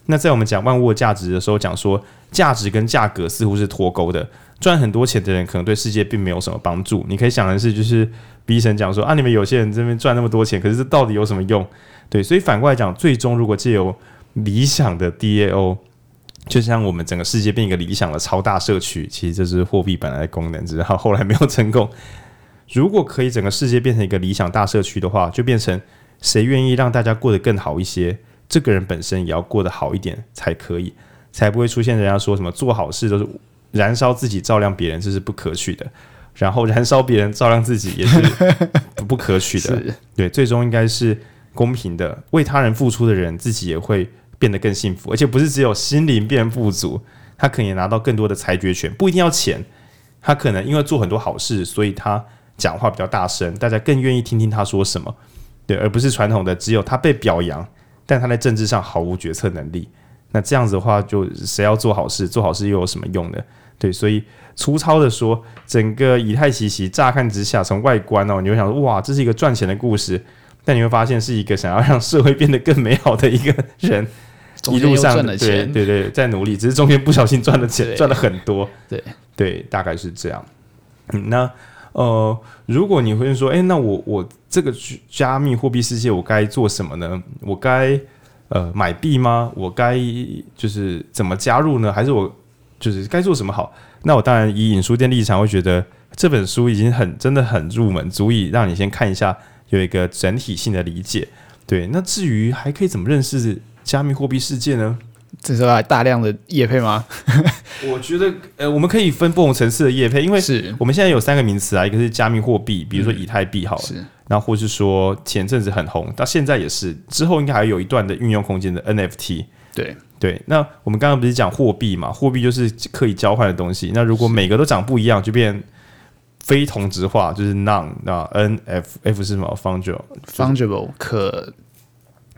那在我们讲万物的价值的时候，讲说价值跟价格似乎是脱钩的。赚很多钱的人可能对世界并没有什么帮助。你可以想的是，就是 B 神讲说啊，你们有些人这边赚那么多钱，可是这到底有什么用？对，所以反过来讲，最终如果借由理想的 DAO，就像我们整个世界变一个理想的超大社区，其实这是货币本来的功能，只是它后来没有成功。如果可以整个世界变成一个理想大社区的话，就变成谁愿意让大家过得更好一些，这个人本身也要过得好一点才可以，才不会出现人家说什么做好事都是。燃烧自己照亮别人，这是不可取的。然后燃烧别人照亮自己也是 不可取的。对，最终应该是公平的。为他人付出的人，自己也会变得更幸福，而且不是只有心灵变富足，他可以拿到更多的裁决权，不一定要钱。他可能因为做很多好事，所以他讲话比较大声，大家更愿意听听他说什么。对，而不是传统的只有他被表扬，但他在政治上毫无决策能力。那这样子的话，就谁要做好事？做好事又有什么用呢？对，所以粗糙的说，整个以太奇袭乍看之下，从外观哦，你会想说，哇，这是一个赚钱的故事，但你会发现是一个想要让社会变得更美好的一个人，一路上对对对，在努力，只是中间不小心赚了钱，赚了很多，对对，大概是这样。嗯，那呃，如果你会说，哎，那我我这个加密货币世界，我该做什么呢？我该呃买币吗？我该就是怎么加入呢？还是我？就是该做什么好？那我当然以引书店立场会觉得这本书已经很真的很入门，足以让你先看一下，有一个整体性的理解。对，那至于还可以怎么认识加密货币世界呢？这时候还大量的业配吗？我觉得呃，我们可以分不同层次的业配，因为是我们现在有三个名词啊，一个是加密货币，比如说以太币好了，嗯、然后或是说前阵子很红，到现在也是，之后应该还有一段的运用空间的 NFT。对。对，那我们刚刚不是讲货币嘛？货币就是可以交换的东西。那如果每个都长不一样，就变非同质化，就是 non 那 n f f 是什么？fungible，fungible 可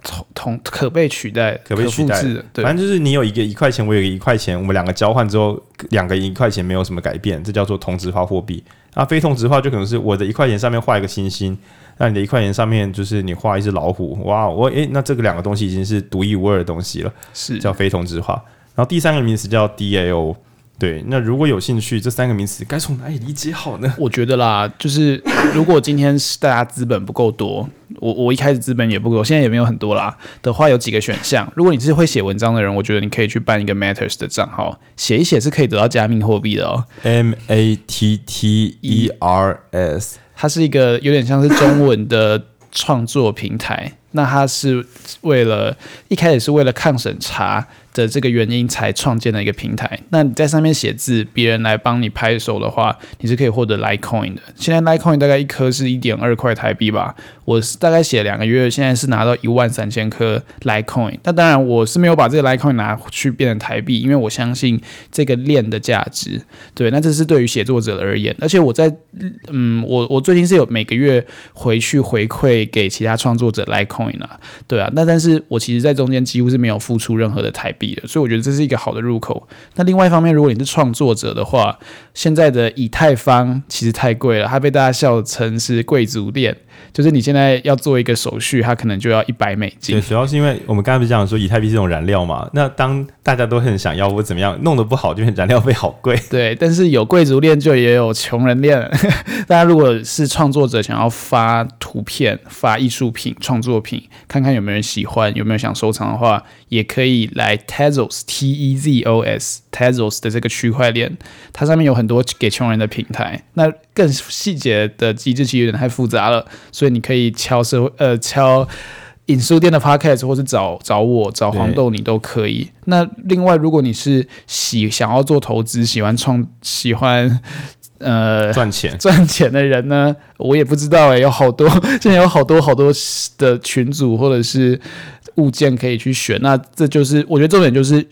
同同可被取代、可被取代的。对，反正就是你有一个一块钱，我有一个一块钱，我们两个交换之后，两个一块钱没有什么改变，这叫做同质化货币。那非同质化就可能是我的一块钱上面画一个星星。那你的一块钱上面就是你画一只老虎，哇，我诶，那这个两个东西已经是独一无二的东西了，是叫非同质化。然后第三个名词叫 DAO，对，那如果有兴趣，这三个名词该从哪里理解好呢？我觉得啦，就是如果今天是大家资本不够多，我我一开始资本也不够，现在也没有很多啦的话，有几个选项。如果你是会写文章的人，我觉得你可以去办一个 Matters 的账号，写一写是可以得到加密货币的哦。M A T T E R S，它是一个有点像是中文的创作平台。那它是为了一开始是为了抗审查的这个原因才创建了一个平台。那你在上面写字，别人来帮你拍手的话，你是可以获得 Litecoin 的。现在 Litecoin 大概一颗是一点二块台币吧。我是大概写两个月，现在是拿到一万三千颗 Litecoin。那当然我是没有把这个 Litecoin 拿去变成台币，因为我相信这个链的价值。对，那这是对于写作者而言。而且我在嗯，我我最近是有每个月回去回馈给其他创作者 Litecoin 啊。对啊，那但是我其实在中间几乎是没有付出任何的台币的。所以我觉得这是一个好的入口。那另外一方面，如果你是创作者的话，现在的以太坊其实太贵了，它被大家笑称是贵族链。就是你现在要做一个手续，它可能就要一百美金。对，主要是因为我们刚才不是讲说以太币这种燃料嘛？那当大家都很想要或怎么样，弄得不好，就燃料费好贵。对，但是有贵族链就也有穷人链。大家如果是创作者，想要发图片、发艺术品、创作品，看看有没有人喜欢，有没有想收藏的话，也可以来 Tezos T E Z O S Tezos 的这个区块链，它上面有很多给穷人的平台。那更细节的机制其实有点太复杂了。所以你可以敲社会呃敲影书店的 podcast，或是找找我找黄豆，你都可以。那另外，如果你是喜想要做投资、喜欢创、喜欢呃赚钱 赚钱的人呢，我也不知道诶、欸，有好多现在有好多好多的群组或者是物件可以去选。那这就是我觉得重点就是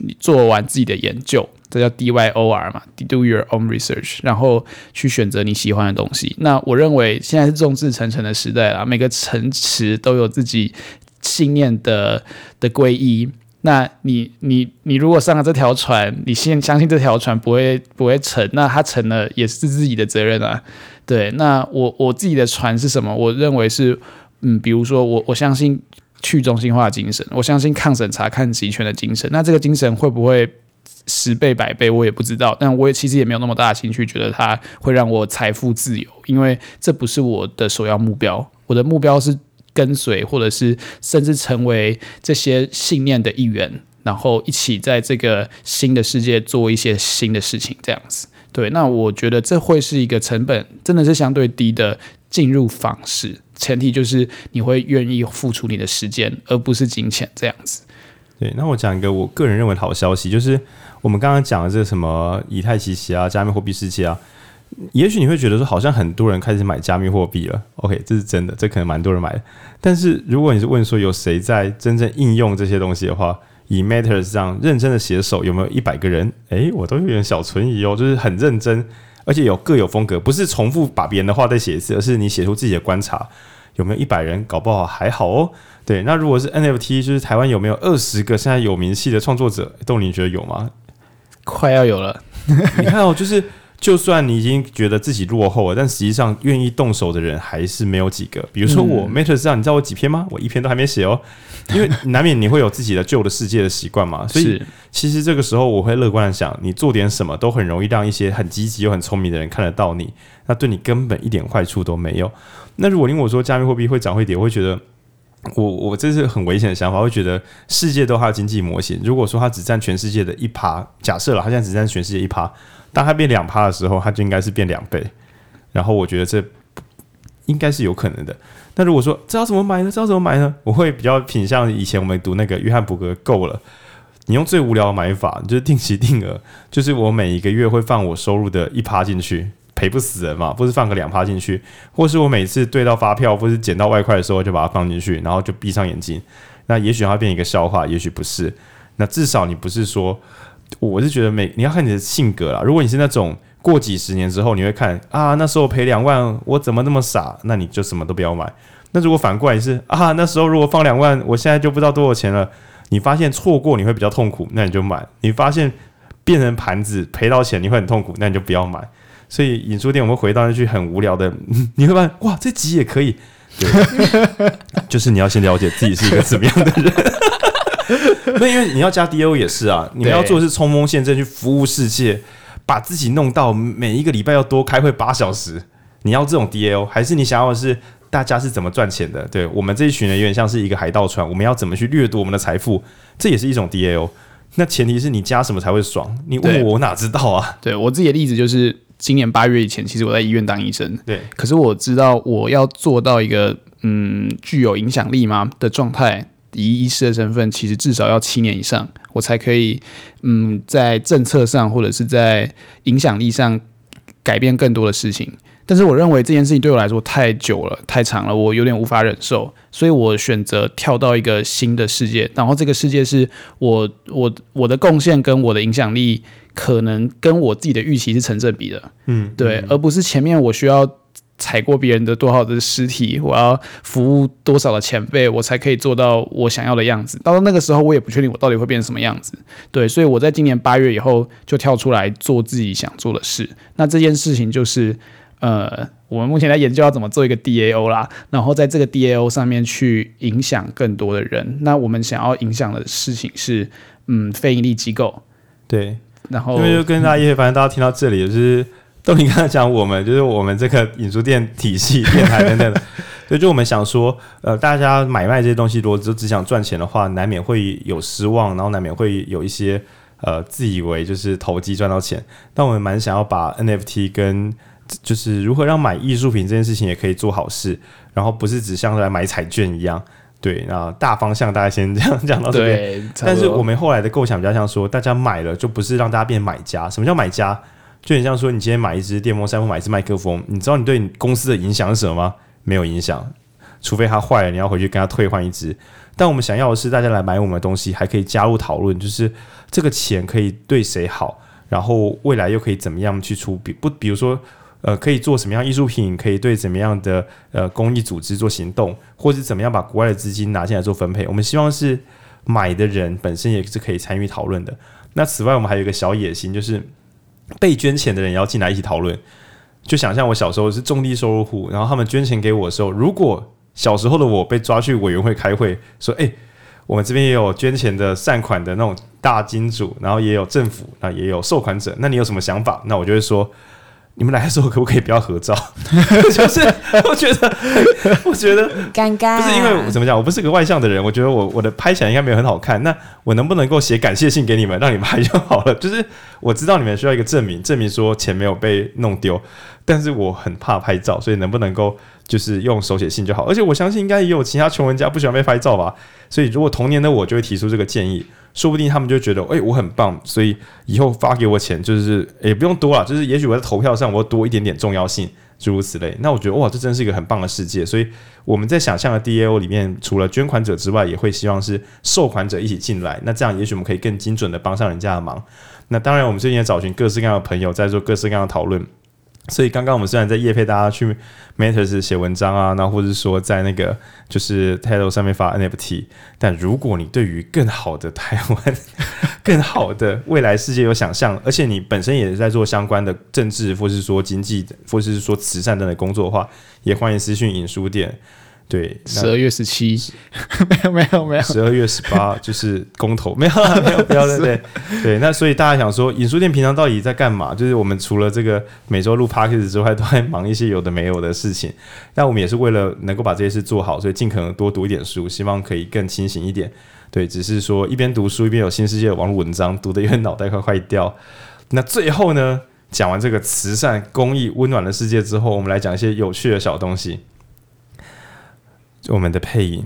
你做完自己的研究。这叫 D Y O R 嘛，Do your own research，然后去选择你喜欢的东西。那我认为现在是众志成城的时代啦，每个城池都有自己信念的的皈依。那你你你如果上了这条船，你先相信这条船不会不会沉，那它沉了也是自己的责任啊。对，那我我自己的船是什么？我认为是嗯，比如说我我相信去中心化精神，我相信抗审查、抗极权的精神。那这个精神会不会？十倍百倍我也不知道，但我也其实也没有那么大的兴趣，觉得它会让我财富自由，因为这不是我的首要目标。我的目标是跟随，或者是甚至成为这些信念的一员，然后一起在这个新的世界做一些新的事情，这样子。对，那我觉得这会是一个成本真的是相对低的进入方式，前提就是你会愿意付出你的时间，而不是金钱这样子。对，那我讲一个我个人认为的好消息，就是我们刚刚讲的这个什么以太奇袭啊、加密货币世界啊，也许你会觉得说好像很多人开始买加密货币了。OK，这是真的，这可能蛮多人买的。但是如果你是问说有谁在真正应用这些东西的话，以 Matters 上认真的写手有没有一百个人？诶，我都有点小存疑哦，就是很认真，而且有各有风格，不是重复把别人的话再写一次，而是你写出自己的观察，有没有一百人？搞不好还好哦。对，那如果是 NFT，就是台湾有没有二十个现在有名气的创作者？豆你觉得有吗？快要有了。你看哦，就是就算你已经觉得自己落后了，但实际上愿意动手的人还是没有几个。比如说我 Matters 上，你知道我几篇吗？我一篇都还没写哦，因为难免你会有自己的旧的世界的习惯嘛。所以其实这个时候我会乐观的想，你做点什么都很容易让一些很积极又很聪明的人看得到你，那对你根本一点坏处都没有。那如果因为我说加密货币会涨会跌，我会觉得。我我这是很危险的想法，会觉得世界都它的经济模型。如果说它只占全世界的一趴，假设了它现在只占全世界一趴，当它变两趴的时候，它就应该是变两倍。然后我觉得这应该是有可能的。那如果说这要怎么买呢？这要怎么买呢？我会比较品向以前我们读那个约翰伯格够了，你用最无聊的买法，就是定期定额，就是我每一个月会放我收入的一趴进去。赔不死人嘛，不是放个两趴进去，或是我每次对到发票或是捡到外快的时候就把它放进去，然后就闭上眼睛。那也许它变一个笑话，也许不是。那至少你不是说，我是觉得每你要看你的性格啦。如果你是那种过几十年之后你会看啊，那时候赔两万，我怎么那么傻？那你就什么都不要买。那如果反过来是啊，那时候如果放两万，我现在就不知道多少钱了。你发现错过你会比较痛苦，那你就买。你发现变成盘子赔到钱你会很痛苦，那你就不要买。所以影书店，我们回到那句很无聊的，你会发现哇，这集也可以，对，就是你要先了解自己是一个怎么样的人。那因为你要加 DAO 也是啊，你们要做的是冲锋陷阵去服务世界，把自己弄到每一个礼拜要多开会八小时。你要这种 DAO，还是你想要的是大家是怎么赚钱的？对，我们这一群人有点像是一个海盗船，我们要怎么去掠夺我们的财富？这也是一种 DAO。那前提是你加什么才会爽？你问我，我哪知道啊？对，对我自己的例子就是，今年八月以前，其实我在医院当医生。对，可是我知道我要做到一个嗯具有影响力吗的状态，以医师的身份，其实至少要七年以上，我才可以嗯在政策上或者是在影响力上改变更多的事情。但是我认为这件事情对我来说太久了，太长了，我有点无法忍受，所以我选择跳到一个新的世界。然后这个世界是我我我的贡献跟我的影响力可能跟我自己的预期是成正比的，嗯，对，而不是前面我需要踩过别人的多少的尸体，我要服务多少的前辈，我才可以做到我想要的样子。到了那个时候，我也不确定我到底会变成什么样子。对，所以我在今年八月以后就跳出来做自己想做的事。那这件事情就是。呃，我们目前在研究要怎么做一个 DAO 啦，然后在这个 DAO 上面去影响更多的人。那我们想要影响的事情是，嗯，非盈利机构。对，然后因为就跟大家也反正大家听到这里，就是都你刚才讲我们，就是我们这个引书店体系、电台等等的，所以就我们想说，呃，大家买卖这些东西，如果只只想赚钱的话，难免会有失望，然后难免会有一些呃自以为就是投机赚到钱。但我们蛮想要把 NFT 跟就是如何让买艺术品这件事情也可以做好事，然后不是只像来买彩券一样。对，那大方向大家先这样讲到这边。但是我们后来的构想比较像说，大家买了就不是让大家变买家。什么叫买家？就很像说，你今天买一支电风扇或买一支麦克风，你知道你对你公司的影响是什么吗？没有影响，除非它坏了，你要回去跟他退换一支。但我们想要的是，大家来买我们的东西，还可以加入讨论，就是这个钱可以对谁好，然后未来又可以怎么样去出比不，比如说。呃，可以做什么样艺术品？可以对怎么样的呃公益组织做行动，或是怎么样把国外的资金拿进来做分配？我们希望是买的人本身也是可以参与讨论的。那此外，我们还有一个小野心，就是被捐钱的人也要进来一起讨论。就想象我小时候是中低收入户，然后他们捐钱给我的时候，如果小时候的我被抓去委员会开会，说：“哎，我们这边也有捐钱的善款的那种大金主，然后也有政府，那也有受款者，那你有什么想法？”那我就会说。你们来的时候可不可以不要合照？就是我觉得，我觉得尴尬，不是因为我怎么讲，我不是个外向的人，我觉得我我的拍起来应该没有很好看。那我能不能够写感谢信给你们，让你们拍就好了？就是我知道你们需要一个证明，证明说钱没有被弄丢，但是我很怕拍照，所以能不能够就是用手写信就好？而且我相信应该也有其他穷人家不喜欢被拍照吧。所以如果童年的我就会提出这个建议。说不定他们就觉得，哎、我很棒，所以以后发给我钱就是也、不用多了，就是也许我在投票上我多一点点重要性，诸如此类。那我觉得哇，这真是一个很棒的世界。所以我们在想象的 DAO 里面，除了捐款者之外，也会希望是受款者一起进来。那这样也许我们可以更精准的帮上人家的忙。那当然，我们最近也找寻各式各样的朋友，在做各式各样的讨论。所以刚刚我们虽然在夜配大家去 Matters 写文章啊，那或者说在那个就是 Title 上面发 NFT，但如果你对于更好的台湾、更好的未来世界有想象，而且你本身也是在做相关的政治，或是说经济，或是说慈善等的工作的话，也欢迎私讯影书店。对，十二月十七，没有没有没有，十二月十八就是公投，没有 没有不要对对对。那所以大家想说，影书店平常到底在干嘛？就是我们除了这个每周录 podcast 之外，都在忙一些有的没有的事情。但我们也是为了能够把这些事做好，所以尽可能多读一点书，希望可以更清醒一点。对，只是说一边读书一边有新世界的网络文章，读得有点脑袋快坏掉。那最后呢，讲完这个慈善、公益、温暖的世界之后，我们来讲一些有趣的小东西。我们的配音，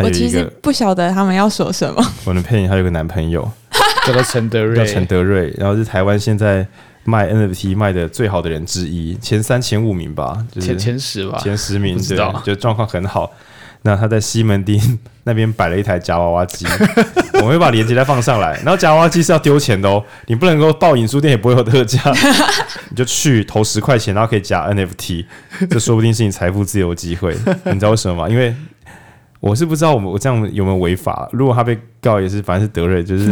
我其实不晓得他们要说什么。我的配音还有个男朋友，叫做陈德瑞，叫陈德瑞，然后是台湾现在卖 NFT 卖的最好的人之一，前三、前五名吧，就是前前十吧，前十名，对，就状况很好。那他在西门町那边摆了一台夹娃娃机，我们会把链接再放上来。然后夹娃娃机是要丢钱的哦，你不能够报影书店也不会有特价，你就去投十块钱，然后可以夹 NFT，这说不定是你财富自由的机会。你知道为什么吗？因为我是不知道我们我这样有没有违法。如果他被告也是，反正是德瑞，就是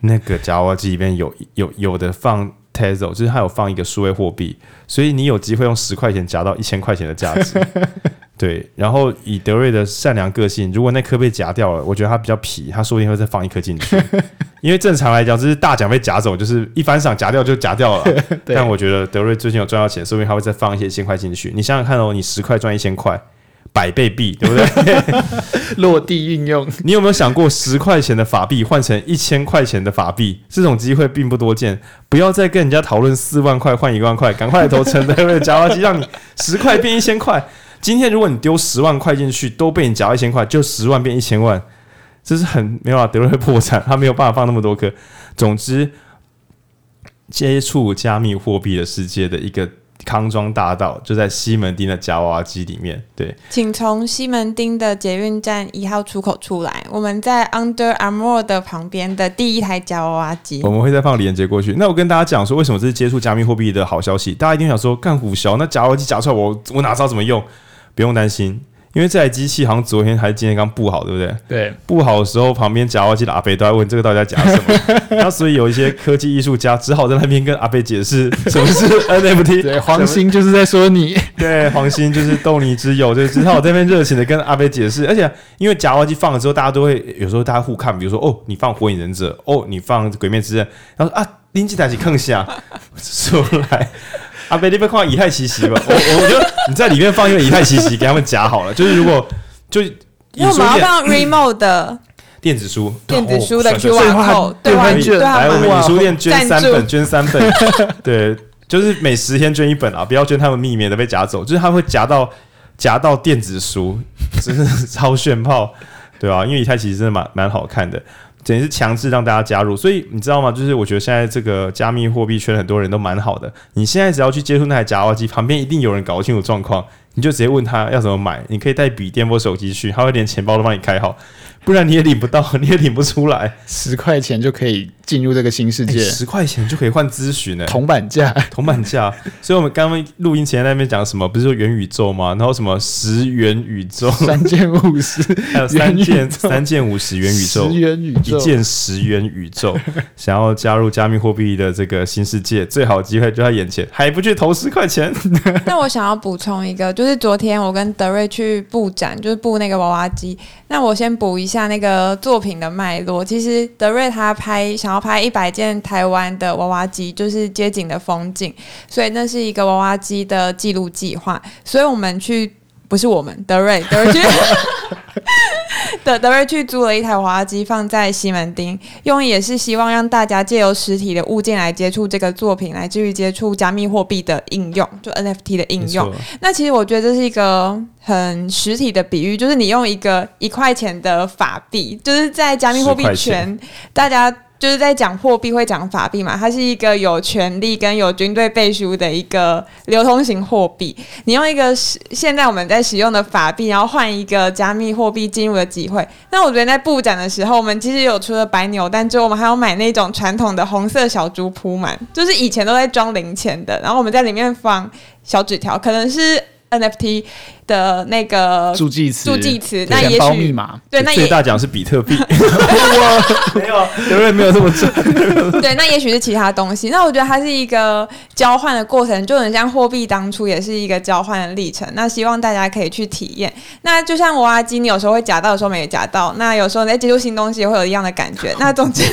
那个夹娃娃机里面有有有的放 Tesla 就是他有放一个数位货币，所以你有机会用十块钱夹到一千块钱的价值。对，然后以德瑞的善良个性，如果那颗被夹掉了，我觉得他比较皮，他说不定会再放一颗进去。因为正常来讲，就是大奖被夹走，就是一翻赏夹掉就夹掉了。但我觉得德瑞最近有赚到钱，说不定他会再放一些一千块进去。你想想看哦，你十块赚一千块，百倍币，对不对？落地运用。你有没有想过，十块钱的法币换成一千块钱的法币，这种机会并不多见。不要再跟人家讨论四万块换一万块，赶快来投陈德瑞的夹娃机，让你十块变一千块。今天如果你丢十万块进去，都被你夹一千块，就十万变一千万，这是很没有啊，德瑞会破产，他没有办法放那么多颗。总之，接触加密货币的世界的一个康庄大道，就在西门町的夹娃娃机里面。对，请从西门町的捷运站一号出口出来，我们在 Under Armour 的旁边的第一台夹娃娃机。我们会再放李连杰过去。那我跟大家讲说，为什么这是接触加密货币的好消息？大家一定想说，干虎小，那夹娃娃机夹出来我，我我哪知道怎么用？不用担心，因为这台机器好像昨天还是今天刚布好，对不对？对，布好的时候，旁边夹娃娃机的阿贝都在问这个到底在夹什么。那所以有一些科技艺术家只好在那边跟阿贝解释什么是 NFT。对，黄鑫就是在说你。对，黄鑫就是逗你之友，就只好在那边热情的跟阿贝解释。而且因为夹娃娃机放了之后，大家都会有时候大家互看，比如说哦，你放火影忍者，哦，你放鬼灭之刃，然后说啊，拎起台起坑下出来。阿贝，你不要看以太奇袭吧？我我觉得你在里面放一个以太奇袭，给他们夹好了。就是如果就因为我们要放 remote 的电子书，电子书的 QR code，对对对，来我们影书店捐三本，捐三本，对，就是每十天捐一本啊，不要捐他们秘密的被夹走，就是他会夹到夹到电子书，真的超炫炮，对啊？因为以太奇袭真的蛮蛮好看的。等于是强制让大家加入，所以你知道吗？就是我觉得现在这个加密货币圈很多人都蛮好的。你现在只要去接触那台夹娃机，旁边一定有人搞清楚状况，你就直接问他要怎么买。你可以带笔电或手机去，他会连钱包都帮你开好。不然你也领不到，你也领不出来。十块钱就可以进入这个新世界，十块钱就可以换咨询呢，铜板价，铜板价。所以我们刚刚录音前在那边讲什么？不是说元宇宙吗？然后什么十元宇宙，三件五十，还有三件三件五十元宇宙，十元宇宙，一件十元宇宙。想要加入加密货币的这个新世界，最好机会就在眼前，还不去投十块钱？那我想要补充一个，就是昨天我跟德瑞去布展，就是布那个娃娃机。那我先补一下那个作品的脉络。其实德瑞他拍想要拍一百件台湾的娃娃机，就是街景的风景，所以那是一个娃娃机的记录计划。所以我们去，不是我们，德瑞，德瑞。德德瑞去租了一台滑滑机放在西门町，用意也是希望让大家借由实体的物件来接触这个作品，来至于接触加密货币的应用，就 NFT 的应用。那其实我觉得这是一个很实体的比喻，就是你用一个一块钱的法币，就是在加密货币圈，大家。就是在讲货币会讲法币嘛，它是一个有权力跟有军队背书的一个流通型货币。你用一个现在我们在使用的法币，然后换一个加密货币进入的机会。那我觉得在布展的时候，我们其实有除了白扭蛋之后，我们还要买那种传统的红色小猪铺满，就是以前都在装零钱的，然后我们在里面放小纸条，可能是。NFT 的那个助记词，助记词，那也许密码对，那最大奖是比特币。没有，德瑞没有这么准。对，那也许是其他东西。那我觉得它是一个交换的过程，就很像货币当初也是一个交换的历程。那希望大家可以去体验。那就像娃娃机，你有时候会夹到，有时候没夹到。那有时候你在接触新东西，也会有一样的感觉。那总之。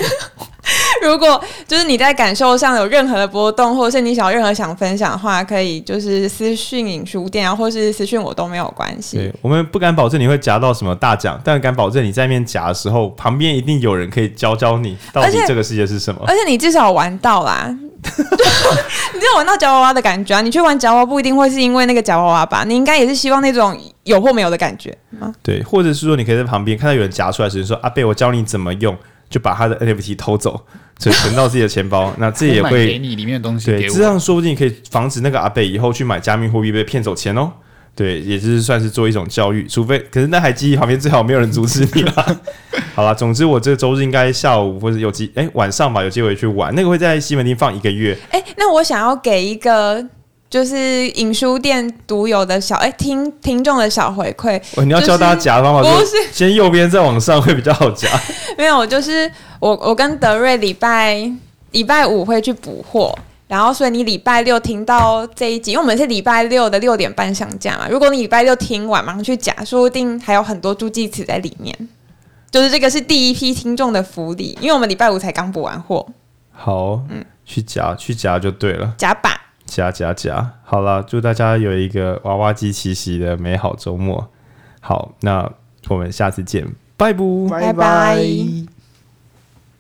如果就是你在感受上有任何的波动，或者是你想要任何想分享的话，可以就是私讯影书店啊，或是私讯我都没有关系。对，我们不敢保证你会夹到什么大奖，但敢保证你在那边夹的时候，旁边一定有人可以教教你到底这个世界是什么。而且，你至少玩到啦，你只有玩到夹娃娃的感觉啊！你去玩夹娃娃不一定会是因为那个夹娃娃吧？你应该也是希望那种有或没有的感觉吗？对，或者是说你可以在旁边看到有人夹出来时说：“阿贝，我教你怎么用。”就把他的 NFT 偷走，存存到自己的钱包，那这也会给你里面的东西。对，这样说不定可以防止那个阿北以后去买加密货币被骗走钱哦。对，也就是算是做一种教育，除非可是那台机旁边最好没有人阻止你啦。好啦，总之我这个周日应该下午或者有机哎、欸、晚上吧，有机会去玩。那个会在西门町放一个月。哎、欸，那我想要给一个。就是影书店独有的小哎听听众的小回馈，你要教大家夹方法，不是先右边再往上会比较好夹。没有，就是我我跟德瑞礼拜礼拜五会去补货，然后所以你礼拜六听到这一集，因为我们是礼拜六的六点半上架嘛。如果你礼拜六听完马上去夹，说不定还有很多助记词在里面。就是这个是第一批听众的福利，因为我们礼拜五才刚补完货。好，嗯，去夹去夹就对了，夹吧，加加加。好了，祝大家有一个娃娃机七夕的美好周末。好，那我们下次见，拜拜，拜拜。